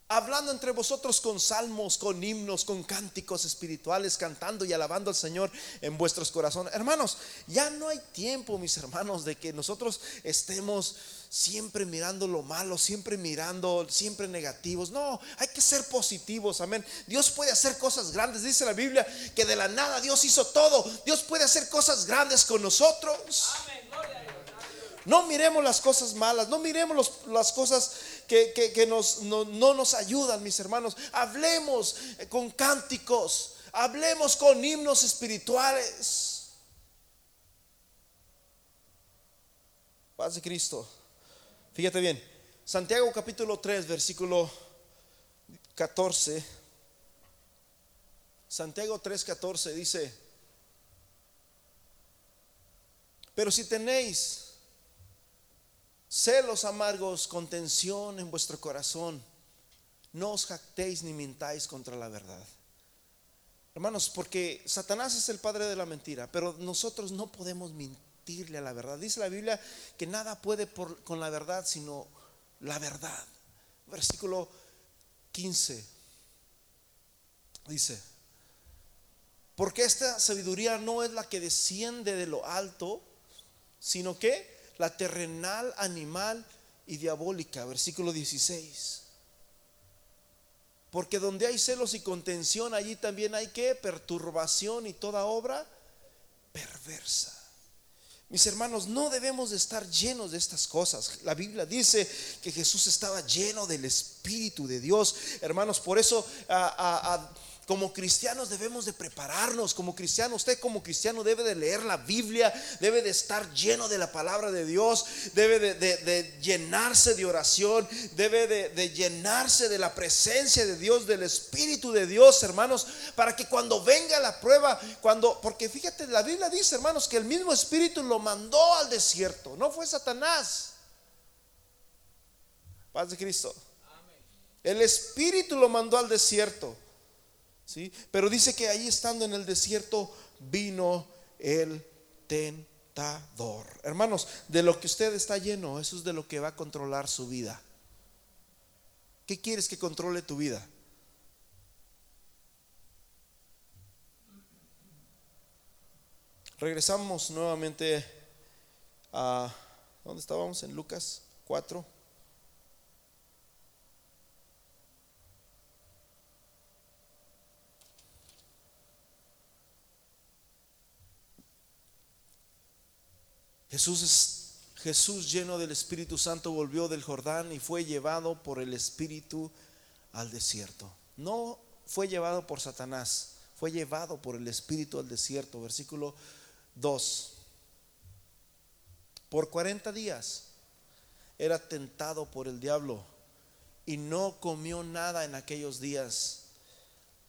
Hablando entre vosotros con salmos, con himnos, con cánticos espirituales, cantando y alabando al Señor en vuestros corazones. Hermanos, ya no hay tiempo, mis hermanos, de que nosotros estemos siempre mirando lo malo, siempre mirando, siempre negativos. No, hay que ser positivos, amén. Dios puede hacer cosas grandes. Dice la Biblia que de la nada Dios hizo todo. Dios puede hacer cosas grandes con nosotros. No miremos las cosas malas, no miremos las cosas que, nos, no, nos ayudan, mis hermanos. Hablemos con cánticos, hablemos con himnos espirituales. Paz de Cristo. Fíjate bien, Santiago capítulo 3, versículo 14. Santiago 3, 14 dice, pero si tenéis celos amargos, contención en vuestro corazón. No os jactéis ni mintáis contra la verdad. Hermanos, porque Satanás es el padre de la mentira, pero nosotros no podemos mentirle a la verdad. Dice la Biblia que nada puede por, con la verdad sino la verdad. Versículo 15 dice, porque esta sabiduría no es la que desciende de lo alto, sino que la terrenal, animal y diabólica. Versículo 16. Porque donde hay celos y contención, allí también hay que perturbación y toda obra perversa. Mis hermanos, no debemos de estar llenos de estas cosas. La Biblia dice que Jesús estaba lleno del Espíritu de Dios. Hermanos, por eso como cristianos debemos de prepararnos, como cristiano, usted como cristiano debe de leer la Biblia, debe de estar lleno de la palabra de Dios, debe de, llenarse de oración, debe de, llenarse de la presencia de Dios, del Espíritu de Dios, hermanos, para que cuando venga la prueba, cuando, porque fíjate, la Biblia dice, hermanos, que el mismo Espíritu lo mandó al desierto, no fue Satanás. Paz de Cristo. El Espíritu lo mandó al desierto. Pero dice que ahí estando en el desierto vino el tentador. Hermanos, de lo que usted está lleno, eso es de lo que va a controlar su vida. ¿Qué quieres que controle tu vida? Regresamos nuevamente a ¿dónde estábamos? En Lucas 4. Jesús es Jesús lleno del Espíritu Santo volvió del Jordán y fue llevado por el Espíritu al desierto. No fue llevado por Satanás, fue llevado por el Espíritu al desierto. Versículo 2. Por 40 días era tentado por el diablo y no comió nada en aquellos días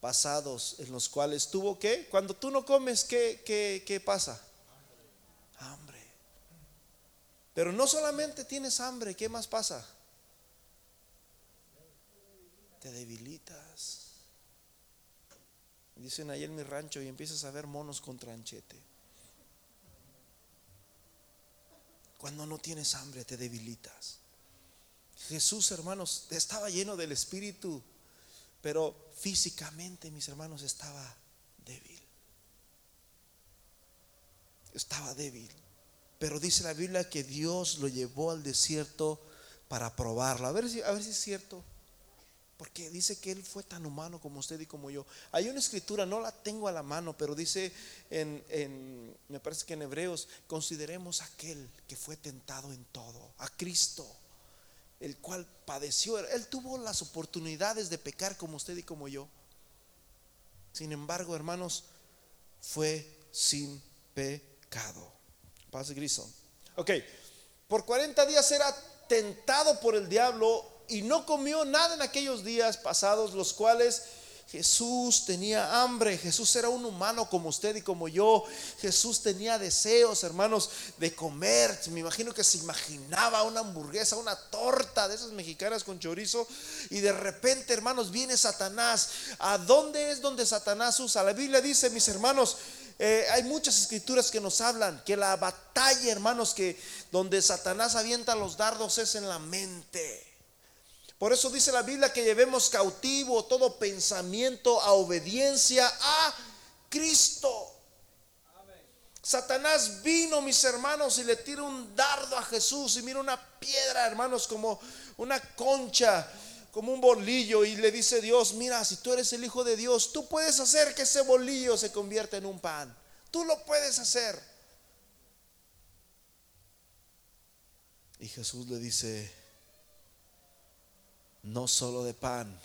pasados en los cuales tuvo que, cuando tú no comes, ¿qué, qué, qué pasa? Hambre. Pero no solamente tienes hambre, ¿qué más pasa? Te debilitas. Dicen ahí en mi rancho y empiezas a ver monos con tranchete. Cuando no tienes hambre te debilitas. Jesús, hermanos, estaba lleno del Espíritu, pero físicamente, mis hermanos, estaba débil. Estaba débil. Pero dice la Biblia que Dios lo llevó al desierto para probarlo. A ver si, a ver si es cierto. Porque dice que Él fue tan humano como usted y como yo. Hay una escritura, no la tengo a la mano, pero dice en, en me parece que en Hebreos, consideremos aquel que fue tentado en todo, a Cristo, el cual padeció. Él tuvo las oportunidades de pecar como usted y como yo. Sin embargo, hermanos, fue sin pecado. Paz Grison. Ok, por 40 días era tentado por el diablo y no comió nada en aquellos días pasados, los cuales Jesús tenía hambre, Jesús era un humano como usted y como yo, Jesús tenía deseos, hermanos, de comer, me imagino que se imaginaba una hamburguesa, una torta de esas mexicanas con chorizo, y de repente, hermanos, viene Satanás. ¿A dónde es donde Satanás usa? La Biblia dice, mis hermanos, eh, hay muchas escrituras que nos hablan que la batalla, hermanos, que donde Satanás avienta los dardos es en la mente. Por eso dice la Biblia que llevemos cautivo todo pensamiento a obediencia a Cristo. Satanás vino, mis hermanos, y le tira un dardo a Jesús y mira una piedra, hermanos, como una concha, como un bolillo, y le dice Dios, mira, si tú eres el Hijo de Dios, tú puedes hacer que ese bolillo se convierta en un pan. Tú lo puedes hacer. Y Jesús le dice, no solo de pan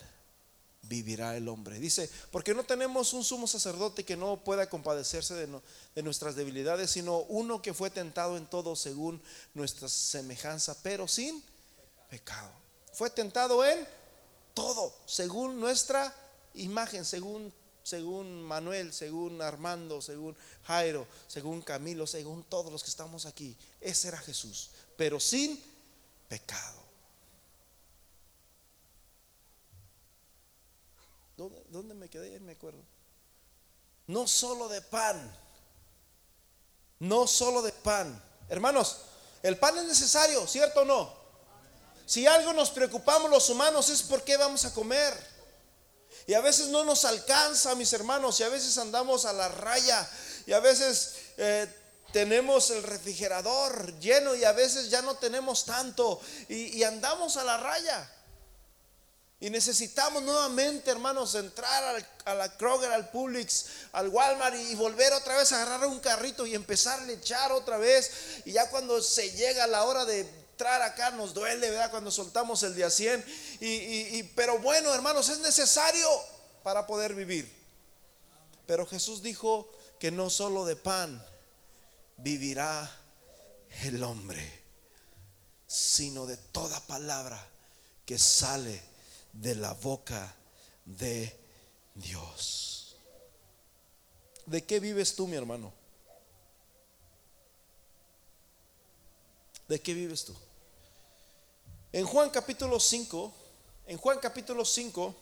vivirá el hombre. Dice, porque no tenemos un sumo sacerdote que no pueda compadecerse de, de, nuestras debilidades, sino uno que fue tentado en todo según nuestra semejanza, pero sin pecado. Fue tentado en todo, según nuestra imagen, según según Manuel, según Armando, según Jairo, según Camilo, según todos los que estamos aquí. Ese era Jesús, pero sin pecado. ¿Dónde, me quedé? Me acuerdo. No solo de pan, no solo de pan. Hermanos, el pan es necesario, ¿cierto o no? Si algo nos preocupamos los humanos es por qué vamos a comer. Y a veces no nos alcanza, mis hermanos, y a veces andamos a la raya, y a veces eh, tenemos el refrigerador lleno y a veces ya no tenemos tanto, y, andamos a la raya. Y necesitamos nuevamente, hermanos, entrar a la Kroger, al Publix, al Walmart y, volver otra vez a agarrar un carrito y empezar a echar otra vez. Y ya cuando se llega la hora de entrar acá nos duele, ¿verdad? Cuando soltamos el día 100. Y, pero bueno, hermanos, es necesario para poder vivir. Pero Jesús dijo que no solo de pan vivirá el hombre, sino de toda palabra que sale de la boca de Dios. ¿De qué vives tú, mi hermano? ¿De qué vives tú? En Juan capítulo 5, en Juan capítulo 5,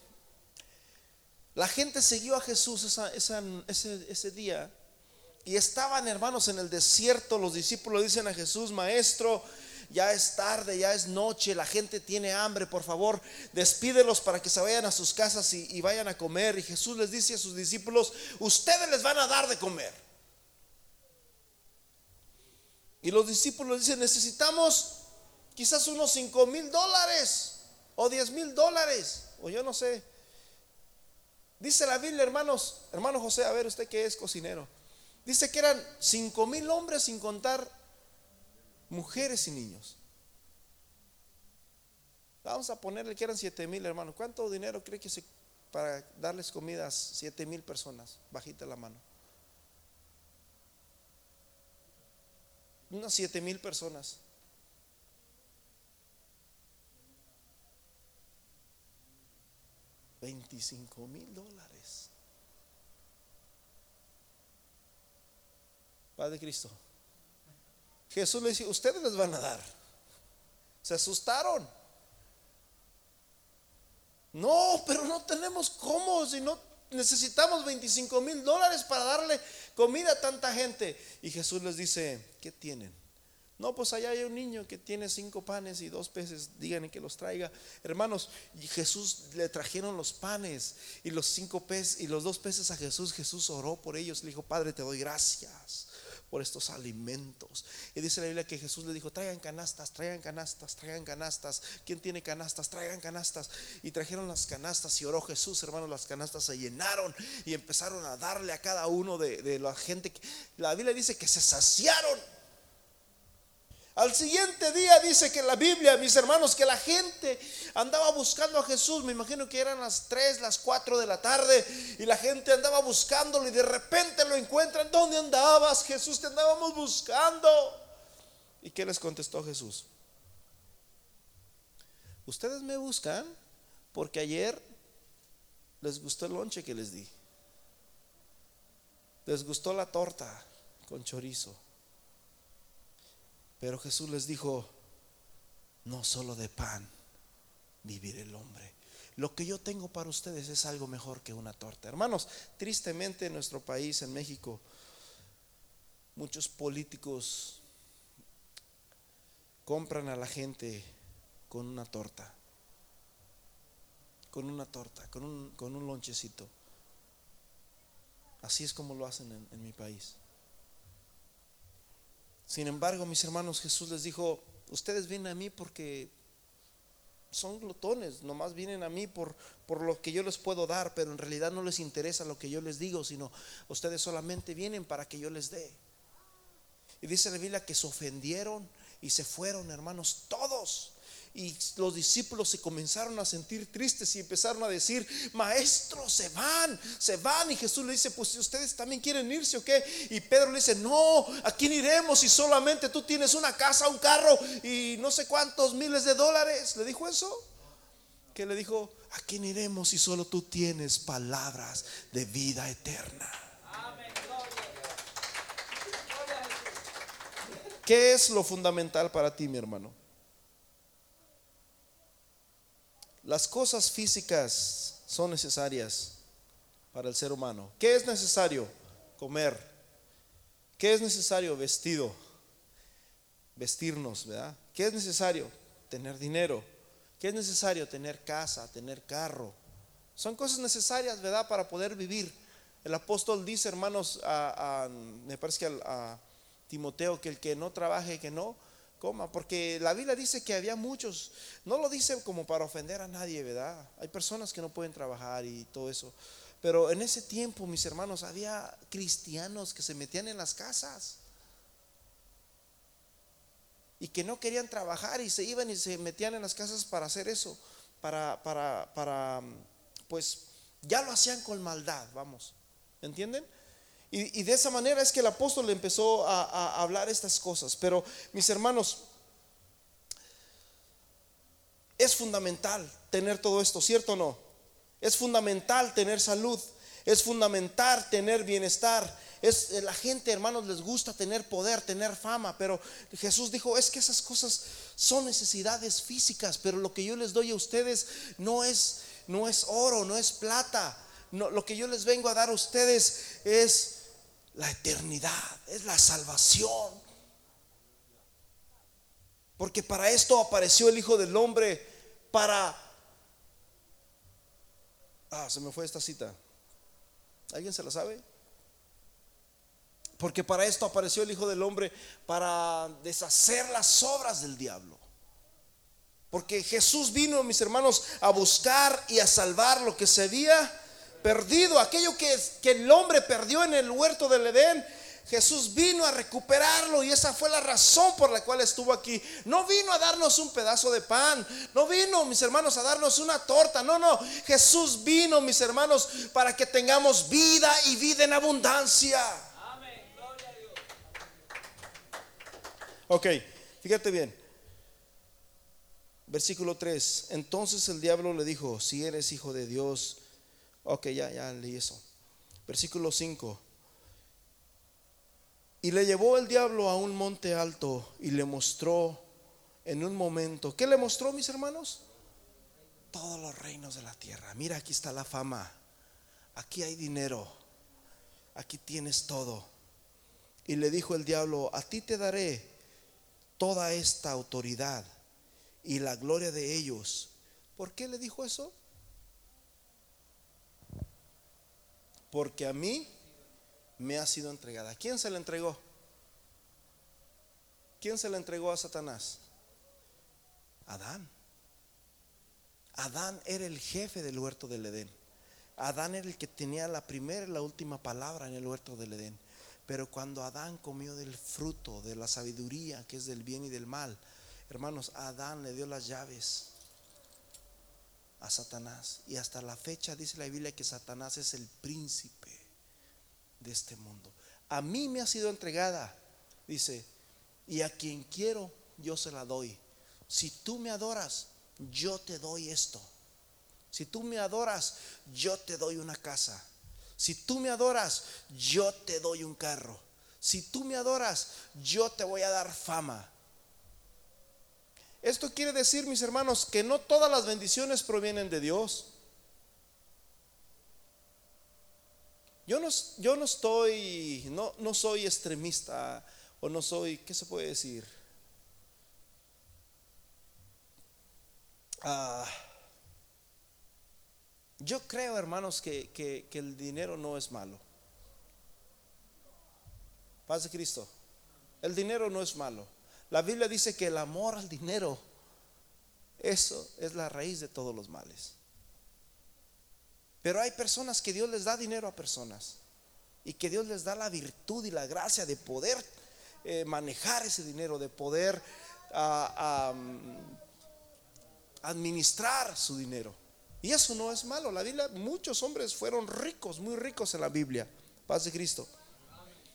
la gente siguió a Jesús ese, ese día y estaban hermanos en el desierto, los discípulos dicen a Jesús, maestro, ya es tarde, ya es noche, la gente tiene hambre, por favor, despídelos para que se vayan a sus casas y, vayan a comer. Y Jesús les dice a sus discípulos, ustedes les van a dar de comer. Y los discípulos dicen, necesitamos quizás unos 5 mil dólares o 10 mil dólares, o yo no sé. Dice la Biblia, hermanos, hermano José, a ver usted que es cocinero. Dice que eran 5 mil hombres sin contar mujeres y niños. Vamos a ponerle que eran siete mil hermanos. ¿Cuánto dinero cree que se para darles comida a siete mil personas? Bajita la mano. Unas siete mil personas. Veinticinco mil dólares. Padre Cristo. Jesús le dice, ustedes les van a dar. Se asustaron. No, pero no tenemos cómo, si no necesitamos 25 mil dólares para darle comida a tanta gente. Y Jesús les dice, ¿qué tienen? No, pues allá hay un niño que tiene cinco panes y dos peces, díganle que los traiga. Hermanos, y Jesús le trajeron los panes y los cinco peces y los dos peces a Jesús. Jesús oró por ellos, le dijo, Padre, te doy gracias por estos alimentos. Y dice la Biblia que Jesús le dijo, traigan canastas, traigan canastas, traigan canastas. ¿Quién tiene canastas? Traigan canastas. Y trajeron las canastas y oró Jesús, hermanos, las canastas se llenaron y empezaron a darle a cada uno de, de la gente. La Biblia dice que se saciaron. Al siguiente día dice que la Biblia, mis hermanos, que la gente andaba buscando a Jesús. Me imagino que eran las 3, las 4 de la tarde y la gente andaba buscándolo y de repente lo encuentran. ¿Dónde andabas, Jesús? Te andábamos buscando. ¿Y qué les contestó Jesús? Ustedes me buscan porque ayer les gustó el lonche que les di. Les gustó la torta con chorizo. Pero Jesús les dijo, no solo de pan vivir el hombre. Lo que yo tengo para ustedes es algo mejor que una torta. Hermanos, tristemente en nuestro país, en México, muchos políticos compran a la gente con una torta, con una torta, con un, con un lonchecito. Así es como lo hacen en, en mi país. Sin embargo, mis hermanos, Jesús les dijo, ustedes vienen a mí porque son glotones, nomás vienen a mí por, por lo que yo les puedo dar, pero en realidad no les interesa lo que yo les digo, sino ustedes solamente vienen para que yo les dé. Y dice la Biblia que se ofendieron y se fueron, hermanos, todos. Y los discípulos se comenzaron a sentir tristes y empezaron a decir, maestros, se van, se van. Y Jesús le dice, pues si ustedes también quieren irse o qué. Y Pedro le dice, no, ¿a quién iremos si solamente tú tienes una casa, un carro y no sé cuántos miles de dólares? ¿Le dijo eso? Que le dijo, ¿a quién iremos si solo tú tienes palabras de vida eterna? ¿Qué es lo fundamental para ti, mi hermano? Las cosas físicas son necesarias para el ser humano. ¿Qué es necesario? Comer. ¿Qué es necesario? Vestido. Vestirnos, ¿verdad? ¿Qué es necesario? Tener dinero. ¿Qué es necesario? Tener casa, tener carro. Son cosas necesarias, ¿verdad? Para poder vivir. El apóstol dice, hermanos, a, me parece que a Timoteo, que el que no trabaje, que no porque la Biblia dice que había muchos, no lo dice como para ofender a nadie, ¿verdad? Hay personas que no pueden trabajar y todo eso, pero en ese tiempo, mis hermanos, había cristianos que se metían en las casas y que no querían trabajar y se iban y se metían en las casas para hacer eso, para, para, para, pues ya lo hacían con maldad, vamos, ¿entienden? Y, de esa manera es que el apóstol empezó a, hablar estas cosas. Pero mis hermanos, es fundamental tener todo esto, ¿cierto o no? Es fundamental tener salud, es fundamental tener bienestar. Es la gente, hermanos, les gusta tener poder, tener fama, pero Jesús dijo, es que esas cosas son necesidades físicas, pero lo que yo les doy a ustedes no es no es oro, no es plata. Lo que yo les vengo a dar a ustedes es la eternidad, es la salvación. Porque para esto apareció el Hijo del Hombre, para... Ah, se me fue esta cita. ¿Alguien se la sabe? Porque para esto apareció el Hijo del Hombre, para deshacer las obras del diablo. Porque Jesús vino, mis hermanos, a buscar y a salvar lo que se había perdido, aquello que, el hombre perdió en el huerto del Edén, Jesús vino a recuperarlo y esa fue la razón por la cual estuvo aquí. No vino a darnos un pedazo de pan, no vino, mis hermanos, a darnos una torta. No, no, Jesús vino, mis hermanos, para que tengamos vida y vida en abundancia. Amén. Gloria a Dios. Ok, fíjate bien. Versículo 3. Entonces el diablo le dijo, si eres hijo de Dios, ok, ya, ya leí eso. Versículo 5. Y le llevó el diablo a un monte alto y le mostró en un momento. ¿Qué le mostró, mis hermanos? Todos los reinos de la tierra. Mira, aquí está la fama. Aquí hay dinero. Aquí tienes todo. Y le dijo el diablo, a ti te daré toda esta autoridad y la gloria de ellos. ¿Por qué le dijo eso? Porque a mí me ha sido entregada. ¿Quién se la entregó? ¿Quién se la entregó a Satanás? Adán. Adán era el jefe del huerto del Edén. Adán era el que tenía la primera y la última palabra en el huerto del Edén. Pero cuando Adán comió del fruto de la sabiduría, que es del bien y del mal, Hermanos, Adán le dio las llaves a Satanás. Y hasta la fecha dice la Biblia que Satanás es el príncipe de este mundo. A mí me ha sido entregada, dice, y a quien quiero yo se la doy. Si tú me adoras, yo te doy esto. Si tú me adoras, yo te doy una casa. Si tú me adoras, yo te doy un carro. Si tú me adoras, yo te voy a dar fama. Esto quiere decir, mis hermanos, que no todas las bendiciones provienen de Dios. Yo no, yo no estoy, no, no soy extremista o no soy, ¿qué se puede decir? Ah, yo creo, hermanos, que, que, que el dinero no es malo. Paz de Cristo. El dinero no es malo. La Biblia dice que el amor al dinero, eso es la raíz de todos los males. Pero hay personas que Dios les da dinero a personas y que Dios les da la virtud y la gracia de poder eh, manejar ese dinero, de poder ah, administrar su dinero. Y eso no es malo. La Biblia, muchos hombres fueron ricos, muy ricos en la Biblia. Paz de Cristo.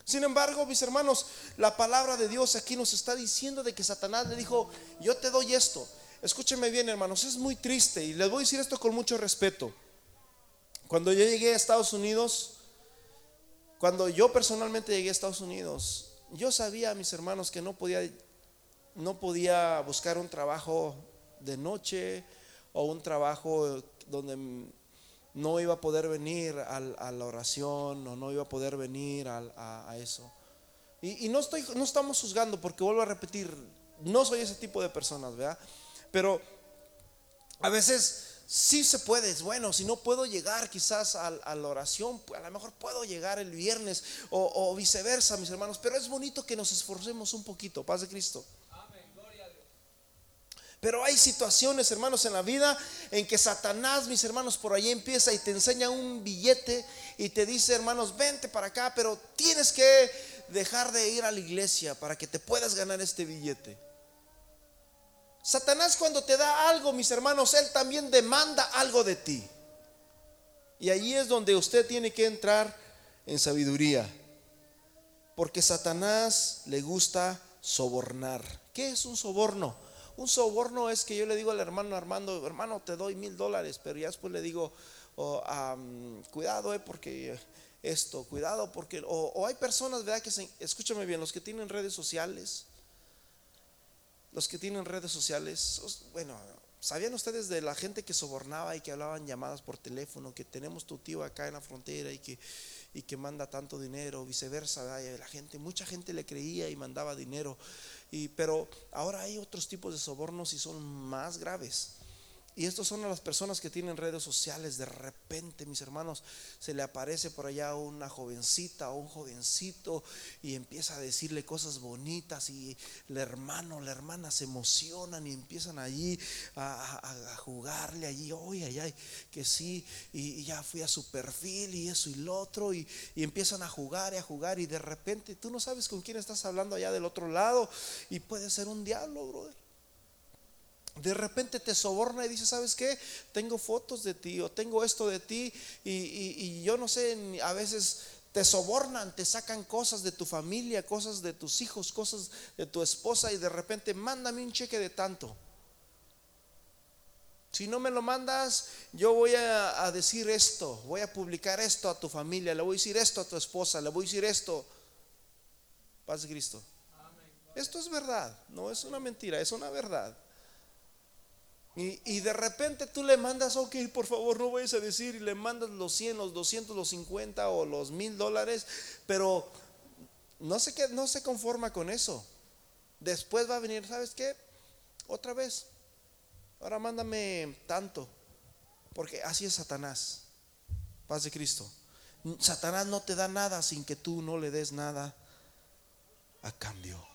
Sin embargo, mis hermanos, la palabra de Dios aquí nos está diciendo de que Satanás le dijo, yo te doy esto. Escúcheme bien, hermanos, es muy triste y les voy a decir esto con mucho respeto. Cuando yo llegué a Estados Unidos, cuando yo personalmente llegué a Estados Unidos, yo sabía, mis hermanos, que no podía, no podía buscar un trabajo de noche o un trabajo donde no iba a poder venir a, la oración o no iba a poder venir a, eso. Y, no, estoy, no estamos juzgando porque vuelvo a repetir, no soy ese tipo de personas, ¿verdad? Pero a veces sí se puede, es bueno, si no puedo llegar quizás a, la oración, a lo mejor puedo llegar el viernes o, o viceversa, mis hermanos, pero es bonito que nos esforcemos un poquito, paz de Cristo. Pero hay situaciones, hermanos, en la vida en que Satanás, mis hermanos, por ahí empieza y te enseña un billete y te dice, hermanos, vente para acá, pero tienes que dejar de ir a la iglesia para que te puedas ganar este billete. Satanás cuando te da algo, mis hermanos, él también demanda algo de ti. Y allí es donde usted tiene que entrar en sabiduría. Porque Satanás le gusta sobornar. ¿Qué es un soborno? Un soborno es que yo le digo al hermano Armando, hermano, te doy mil dólares, pero ya después le digo, oh, cuidado, eh, porque esto, cuidado, porque, o, hay personas, ¿verdad? Que se, escúchame bien, los que tienen redes sociales, los que tienen redes sociales, bueno, ¿sabían ustedes de la gente que sobornaba y que hablaban llamadas por teléfono, que tenemos tu tío acá en la frontera y que, y que manda tanto dinero, viceversa, la gente, mucha gente le creía y mandaba dinero. Y, pero ahora hay otros tipos de sobornos y son más graves. Y estos son las personas que tienen redes sociales. De repente, mis hermanos, se le aparece por allá una jovencita o un jovencito y empieza a decirle cosas bonitas y el hermano, la hermana se emocionan y empiezan allí a, jugarle allí, oye, ay, ay, que sí, y, ya fui a su perfil y eso y lo otro y, y empiezan a jugar y a jugar y de repente tú no sabes con quién estás hablando allá del otro lado y puede ser un diablo, brother de repente te soborna y dice, ¿sabes qué? Tengo fotos de ti o tengo esto de ti y, yo no sé, a veces te sobornan, te sacan cosas de tu familia, cosas de tus hijos, cosas de tu esposa y de repente mándame un cheque de tanto. Si no me lo mandas, yo voy a, a, decir esto, voy a publicar esto a tu familia, le voy a decir esto a tu esposa, le voy a decir esto. Paz de Cristo. Esto es verdad, no es una mentira, es una verdad. Y, de repente tú le mandas, ok, por favor, no vayas a decir, y le mandas los 100, los 200, los 50 o los 1000 dólares, pero no se, no se conforma con eso. Después va a venir, ¿sabes qué? Otra vez, ahora mándame tanto, porque así es Satanás. Paz de Cristo. Satanás no te da nada sin que tú no le des nada a cambio.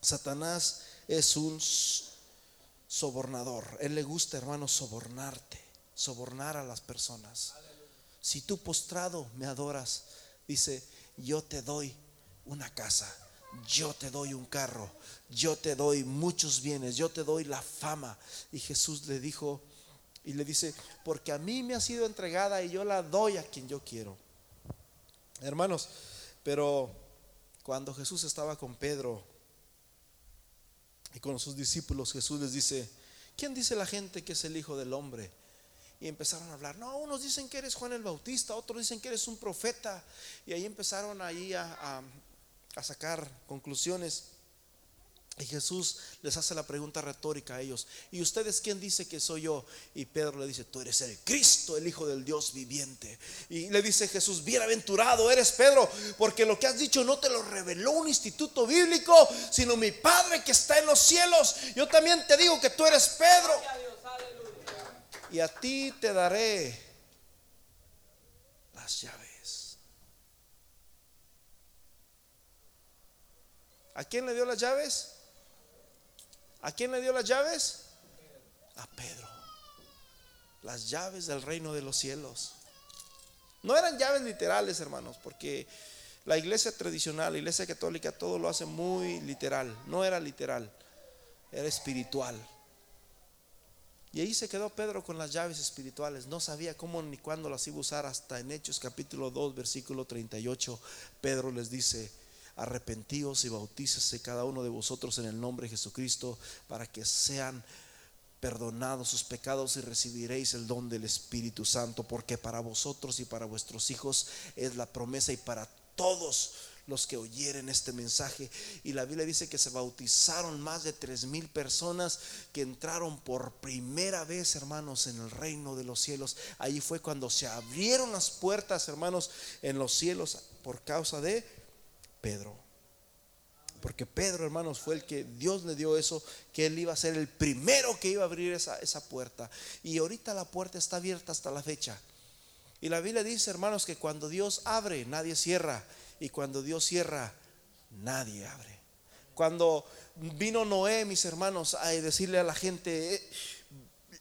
Satanás es un sobornador. Él le gusta, hermano, sobornarte, sobornar a las personas. Si tú postrado me adoras, dice, yo te doy una casa, yo te doy un carro, yo te doy muchos bienes, yo te doy la fama. Y Jesús le dijo y le dice, porque a mí me ha sido entregada y yo la doy a quien yo quiero. Hermanos, pero cuando Jesús estaba con Pedro, y con sus discípulos Jesús les dice, ¿quién dice la gente que es el Hijo del Hombre? Y empezaron a hablar, no, unos dicen que eres Juan el Bautista, otros dicen que eres un profeta. Y ahí empezaron ahí a, a sacar conclusiones. Y Jesús les hace la pregunta retórica a ellos. ¿Y ustedes quién dice que soy yo? Y Pedro le dice, tú eres el Cristo, el Hijo del Dios viviente. Y le dice Jesús, bienaventurado eres Pedro, porque lo que has dicho no te lo reveló un instituto bíblico, sino mi Padre que está en los cielos. Yo también te digo que tú eres Pedro. Y a ti te daré las llaves. ¿A quién le dio las llaves? ¿A quién le dio las llaves? A Pedro. Las llaves del reino de los cielos. No eran llaves literales, hermanos, porque la iglesia tradicional, la iglesia católica, todo lo hace muy literal. No era literal, era espiritual. Y ahí se quedó Pedro con las llaves espirituales. No sabía cómo ni cuándo las iba a usar hasta en Hechos capítulo 2, versículo 38. Pedro les dice, arrepentíos y bautícese cada uno de vosotros en el nombre de Jesucristo para que sean perdonados sus pecados y recibiréis el don del Espíritu Santo, porque para vosotros y para vuestros hijos es la promesa y para todos los que oyeren este mensaje. Y la Biblia dice que se bautizaron más de tres mil personas que entraron por primera vez, hermanos, en el reino de los cielos. Ahí fue cuando se abrieron las puertas, hermanos, en los cielos por causa de Pedro. Porque Pedro, hermanos, fue el que Dios le dio eso, que él iba a ser el primero que iba a abrir esa, esa puerta. Y ahorita la puerta está abierta hasta la fecha. Y la Biblia dice, hermanos, que cuando Dios abre, nadie cierra. Y cuando Dios cierra, nadie abre. Cuando vino Noé, mis hermanos, a decirle a la gente, eh,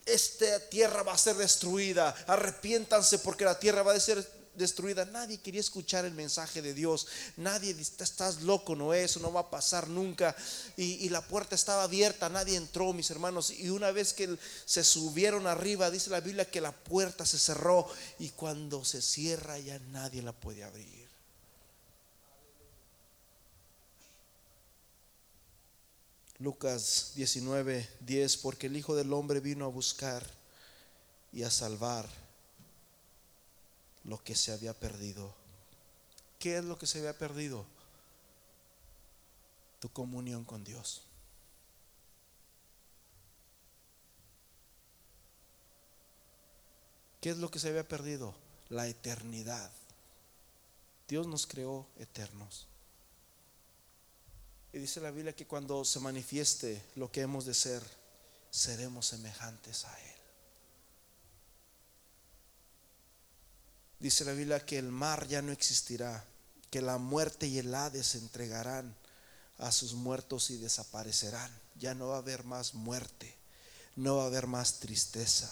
esta tierra va a ser destruida, arrepiéntanse porque la tierra va a ser destruida. Nadie quería escuchar el mensaje de Dios. Nadie, estás loco, no eso no va a pasar nunca. Y, la puerta estaba abierta, nadie entró, mis hermanos. Y una vez que se subieron arriba, dice la Biblia que la puerta se cerró y cuando se cierra ya nadie la puede abrir. Lucas 19, 10, porque el Hijo del Hombre vino a buscar y a salvar lo que se había perdido. ¿Qué es lo que se había perdido? Tu comunión con Dios. ¿Qué es lo que se había perdido? La eternidad. Dios nos creó eternos. Y dice la Biblia que cuando se manifieste lo que hemos de ser, seremos semejantes a Él. Dice la Biblia que el mar ya no existirá, que la muerte y el Hades se entregarán a sus muertos y desaparecerán. Ya no va a haber más muerte, no va a haber más tristeza,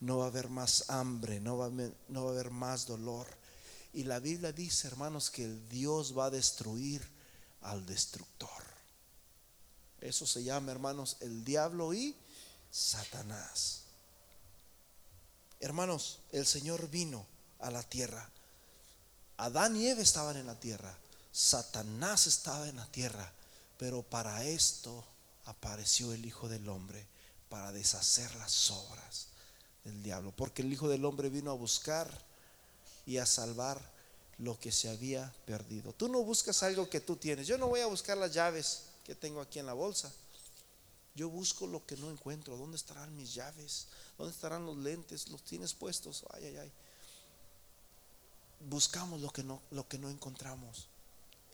no va a haber más hambre, no va a haber, no va a haber más dolor. Y la Biblia dice, hermanos, que el Dios va a destruir al destructor. Eso se llama, hermanos, el diablo y Satanás. Hermanos, el Señor vino a la tierra. Adán y Eva estaban en la tierra. Satanás estaba en la tierra. Pero para esto apareció el Hijo del Hombre, para deshacer las obras del diablo. Porque el Hijo del Hombre vino a buscar y a salvar lo que se había perdido. Tú no buscas algo que tú tienes. Yo no voy a buscar las llaves que tengo aquí en la bolsa. Yo busco lo que no encuentro. ¿Dónde estarán mis llaves? ¿Dónde estarán los lentes? ¿Los tienes puestos? Ay, ay, ay buscamos lo que no, lo que no encontramos.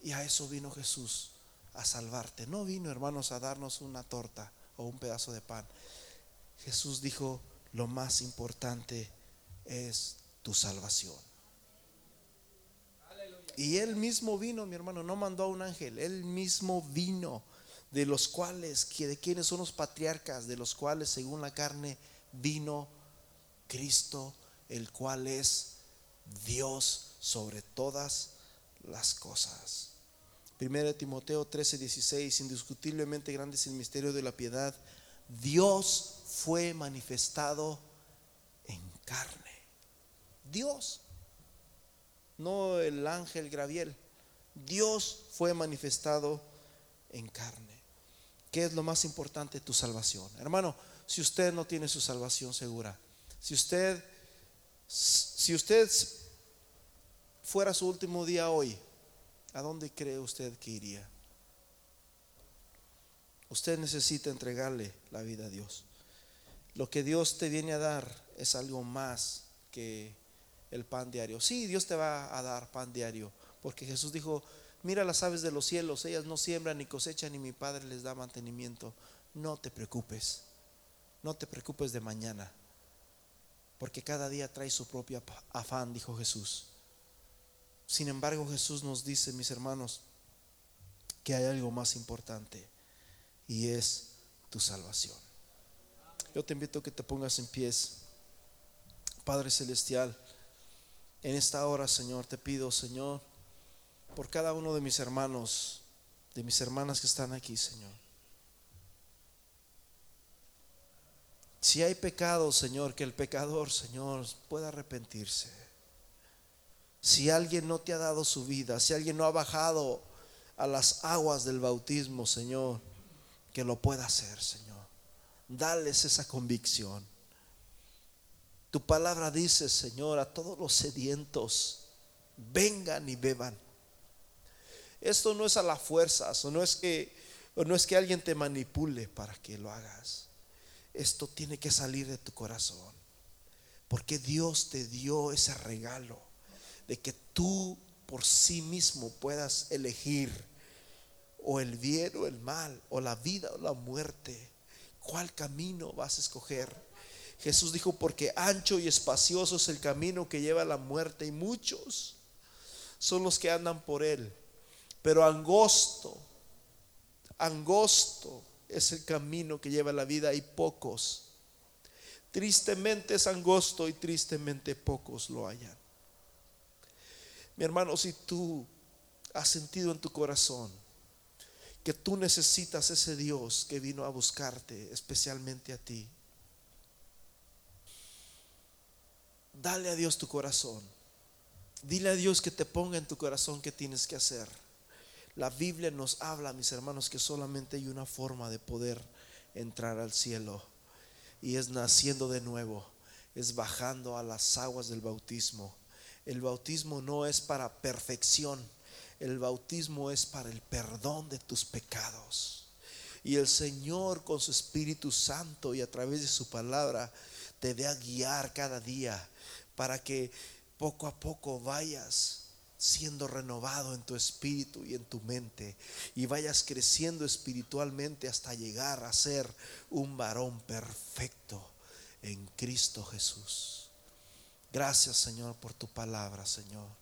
Y a eso vino Jesús, a salvarte. No vino, hermanos, a darnos una torta o un pedazo de pan. Jesús dijo, lo más importante es tu salvación. Y él mismo vino, mi hermano, no mandó a un ángel, él mismo vino, de los cuales, de quienes son los patriarcas, de los cuales según la carne vino Cristo, el cual es Dios sobre todas las cosas. Primero Timoteo 13, 16, indiscutiblemente grande es el misterio de la piedad. Dios fue manifestado en carne. Dios, no el ángel Graviel. Dios fue manifestado en carne. ¿Qué es lo más importante? Tu salvación. Hermano, si usted no tiene su salvación segura, si usted, si usted fuera su último día hoy, ¿a dónde cree usted que iría? Usted necesita entregarle la vida a Dios. Lo que Dios te viene a dar es algo más que el pan diario. Sí, Dios te va a dar pan diario, porque Jesús dijo, mira las aves de los cielos, ellas no siembran ni cosechan, ni mi Padre les da mantenimiento. No te preocupes, no te preocupes de mañana, porque cada día trae su propio afán, dijo Jesús. Sin embargo, Jesús nos dice, mis hermanos, que hay algo más importante y es tu salvación. Yo te invito a que te pongas en pies. Padre Celestial, en esta hora, Señor, te pido, Señor, por cada uno de mis hermanos, de mis hermanas que están aquí, Señor. Si hay pecado, Señor, que el pecador, Señor, pueda arrepentirse. Si alguien no te ha dado su vida, si alguien no ha bajado a las aguas del bautismo, Señor, que lo pueda hacer, Señor. Dales esa convicción. Tu palabra dice, Señor, a todos los sedientos, vengan y beban. Esto no es a la fuerza, o no es que, o no es que alguien te manipule para que lo hagas. Esto tiene que salir de tu corazón, porque Dios te dio ese regalo de que tú por sí mismo puedas elegir o el bien o el mal, o la vida o la muerte. ¿Cuál camino vas a escoger? Jesús dijo, porque ancho y espacioso es el camino que lleva a la muerte y muchos son los que andan por él. Pero angosto, angosto es el camino que lleva a la vida y pocos. Tristemente es angosto y tristemente pocos lo hallan. Mi hermano, si tú has sentido en tu corazón que tú necesitas ese Dios que vino a buscarte, especialmente a ti, dale a Dios tu corazón. Dile a Dios que te ponga en tu corazón qué tienes que hacer. La Biblia nos habla, mis hermanos, que solamente hay una forma de poder entrar al cielo y es naciendo de nuevo, es bajando a las aguas del bautismo el bautismo no es para perfección, el bautismo es para el perdón de tus pecados. Y el Señor con su Espíritu Santo y a través de su palabra te dé a guiar cada día para que poco a poco vayas siendo renovado en tu espíritu y en tu mente y vayas creciendo espiritualmente hasta llegar a ser un varón perfecto en Cristo Jesús. Gracias Señor por tu palabra, Señor.